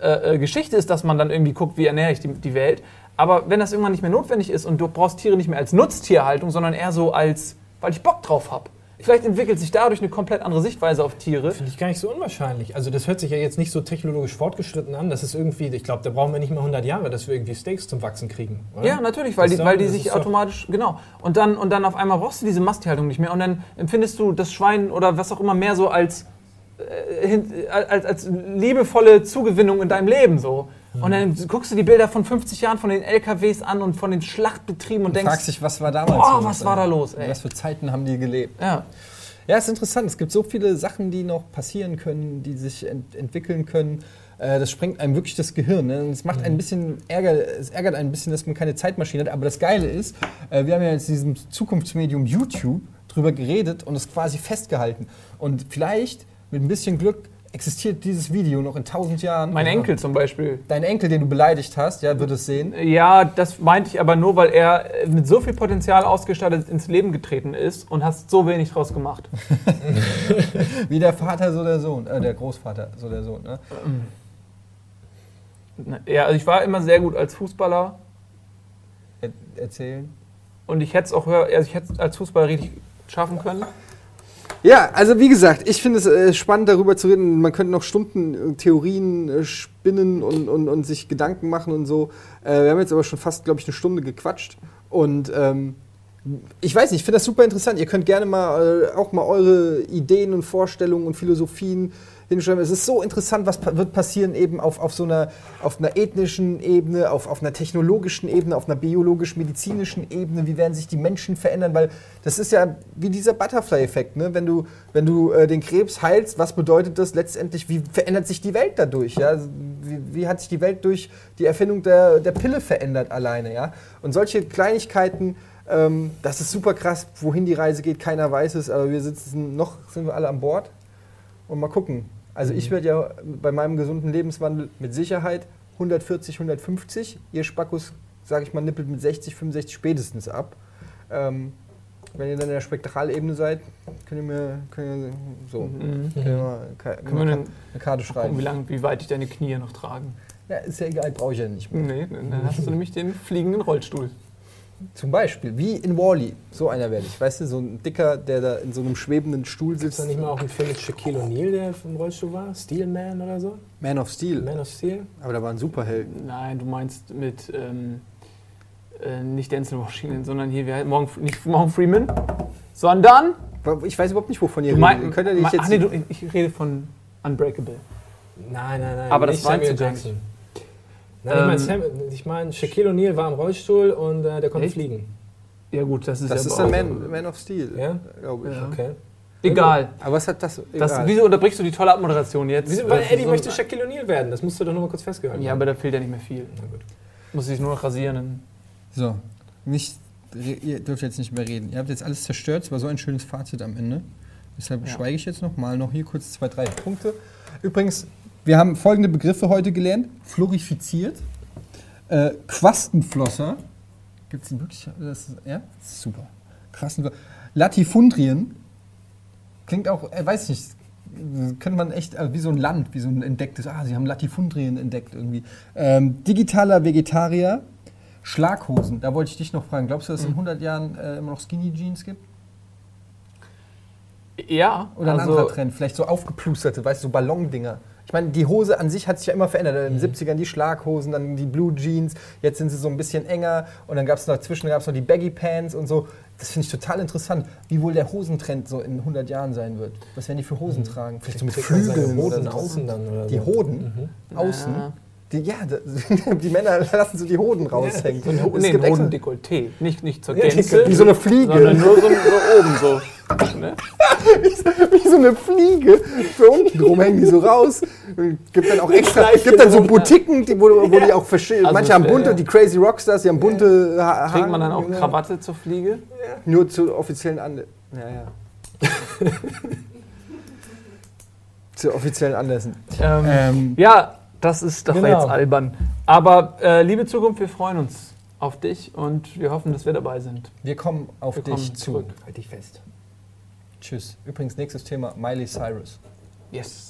äh, äh, Geschichte ist, dass man dann irgendwie guckt, wie ernähre ich die, die Welt. Aber wenn das irgendwann nicht mehr notwendig ist und du brauchst Tiere nicht mehr als Nutztierhaltung, sondern eher so als, weil ich Bock drauf habe. Vielleicht entwickelt sich dadurch eine komplett andere Sichtweise auf Tiere. Finde ich gar nicht so unwahrscheinlich. Also das hört sich ja jetzt nicht so technologisch fortgeschritten an. Das ist irgendwie, ich glaube, da brauchen wir nicht mal 100 Jahre, dass wir irgendwie Steaks zum Wachsen kriegen. Oder? Ja, natürlich, weil Das die, weil die sich automatisch, genau. Und dann, und dann auf einmal brauchst du diese Masthaltung nicht mehr und dann empfindest du das Schwein oder was auch immer mehr so als, äh, hin, als, als liebevolle Zugewinnung in deinem Leben so. Und dann guckst du die Bilder von 50 Jahren von den LKWs an und von den Schlachtbetrieben und Du denkst, fragst dich, was war damals boah, los, was war da los, ey. Was für Zeiten haben die gelebt? ja. Ja, ist interessant. Es gibt so viele Sachen, die noch passieren können, die sich ent entwickeln können. Äh, das sprengt einem wirklich das Gehirn. Ne? Und es macht ein bisschen Ärger, es ärgert ein bisschen, dass man keine Zeitmaschine hat. Aber das Geile ist, äh, wir haben ja jetzt in diesem Zukunftsmedium YouTube drüber geredet und es quasi festgehalten. Und vielleicht mit ein bisschen Glück existiert dieses Video noch in tausend Jahren. Mein. Enkel zum Beispiel. Dein Enkel, den du beleidigt hast, ja, wird es sehen. Ja, das meinte ich aber nur, weil er mit so viel Potenzial ausgestattet ins Leben getreten ist und hast so wenig draus gemacht. Wie der Vater, so der Sohn. Äh, der Großvater, so der Sohn. Ne? Ja, also ich war immer sehr gut als Fußballer. er erzählen? Und ich hätte es auch also ich hätte als Fußballer richtig schaffen können. Ja, also wie gesagt, ich finde es äh, spannend, darüber zu reden. Man könnte noch Stunden äh, Theorien äh, spinnen und, und, und sich Gedanken machen und so. Äh, wir haben jetzt aber schon fast, glaube ich, eine Stunde gequatscht. Und ähm, ich weiß nicht, ich finde das super interessant. Ihr könnt gerne mal äh, auch mal eure Ideen und Vorstellungen und Philosophien hinschreiben. Es ist so interessant, was pa wird passieren eben auf, auf so einer, auf einer ethnischen Ebene, auf, auf einer technologischen Ebene, auf einer biologisch-medizinischen Ebene. Wie werden sich die Menschen verändern? Weil das ist ja wie dieser Butterfly-Effekt. Ne? Wenn du, wenn du äh, den Krebs heilst, was bedeutet das letztendlich? Wie verändert sich die Welt dadurch? Ja? Also, Wie, wie hat sich die Welt durch die Erfindung der, der Pille verändert alleine? Ja? Und solche Kleinigkeiten, ähm, das ist super krass, wohin die Reise geht, keiner weiß es, aber wir sitzen noch, sind wir alle an Bord und mal gucken. Also ich werde ja bei meinem gesunden Lebenswandel mit Sicherheit 140, 150. Ihr Spackus, sage ich mal, nippelt mit 60, 65 spätestens ab. Ähm, wenn ihr dann in der Spektralebene seid, könnt ihr mir könnt ihr, so, Mhm. könnt ihr mal, ka- Können wir eine, eine Karte gucken, schreiben. wie, lang, wie weit ich deine Knie noch tragen? Ja, ist ja egal, brauche ich ja nicht mehr. Nee, dann hast du nämlich den fliegenden Rollstuhl. Zum Beispiel, wie in Wally, so einer werde ich. Weißt du, so ein Dicker, der da in so einem schwebenden Stuhl Ist da sitzt. nicht mal auch ein Film mit Shaquille O'Neal, der im Rollstuhl war? Steelman oder so? Man of Steel. Man of Steel? Aber da war ein Superheld. Nein, du meinst mit ähm, äh, nicht Denzel Washington, sondern hier, wer, Morgan, nicht Morgan Freeman, sondern. Ich weiß überhaupt nicht, wovon ihr redet. Könnt ihr nicht jetzt ach nee, du, ich rede von Unbreakable. Nein, nein, nein. Aber das meinst Samuel gar Jackson. Nein, ich meine, Ähm, Sam, ich mein, Shaquille O'Neal war im Rollstuhl und äh, der konnte Echt? fliegen. Ja, gut, das ist Das ja ist auch- Man, Man of Steel, Ja? glaube ich. Ja. Okay. Egal. Aber was hat das? Das, wieso unterbrichst du die tolle Abmoderation jetzt? Wieso, weil Eddie so- möchte Shaquille O'Neal werden. Das musst du doch nur mal kurz festgehalten Ja, aber da fehlt ja nicht mehr viel. Na gut. Muss sich nur noch rasieren. So, nicht, ihr dürft jetzt nicht mehr reden. Ihr habt jetzt alles zerstört. Es war so ein schönes Fazit am Ende. Deshalb Ja. schweige ich jetzt noch mal noch hier kurz zwei, drei Punkte. Übrigens, wir haben folgende Begriffe heute gelernt: Florifiziert, äh, Quastenflosser. Gibt es die wirklich? Das ist, ja, super. Quastenflosser. Latifundrien. Klingt auch, äh, weiß nicht, könnte man echt äh, wie so ein Land, wie so ein entdecktes, ah, sie haben Latifundrien entdeckt irgendwie. Ähm, digitaler Vegetarier, Schlaghosen, da wollte ich dich noch fragen. Glaubst du, dass es in 100 Jahren äh, immer noch Skinny Jeans gibt? Ja, Oder ein also, anderer Trend, vielleicht so aufgeplusterte, weißt du, so Ballondinger. Ich meine, die Hose an sich hat sich ja immer verändert. In den 70ern die Schlaghosen, dann die Blue Jeans, jetzt sind sie so ein bisschen enger und dann gab es noch dazwischen gab's noch die Baggy Pants und so. Das finde ich total interessant, wie wohl der Hosentrend so in 100 Jahren sein wird. Was werden die für Hosen tragen? Vielleicht so mit Flügeln oder Hoden außen dann oder Die so. Hoden außen? Ja. Die, ja, die Männer lassen so die Hoden raushängen. So ein, Ho- Es nee, gibt ein extra- Hodendekolleté. Nicht, nicht zur Ja, Gänze. wie so eine Fliege. Sondern nur so, so oben so. Ne? wie so eine Fliege. So unten drum hängen die so raus. Gibt dann auch extra, gibt dann so. Boutiquen, die, wo, wo die auch verschieden. Also manche haben bunte, die Crazy Rockstars, die haben bunte ha Trägt man dann auch Haare. Krawatte zur Fliege? Nur zu offiziellen Anlässen. Ja, ja. zu offiziellen Anlässen. Ähm, Ähm, ja, das ist doch Genau. jetzt albern. Aber äh, liebe Zukunft, wir freuen uns auf dich und wir hoffen, dass wir dabei sind. wir kommen auf Wir dich kommen zu. zurück. Halt dich fest. Tschüss. Übrigens, nächstes Thema: Miley Cyrus. Yes.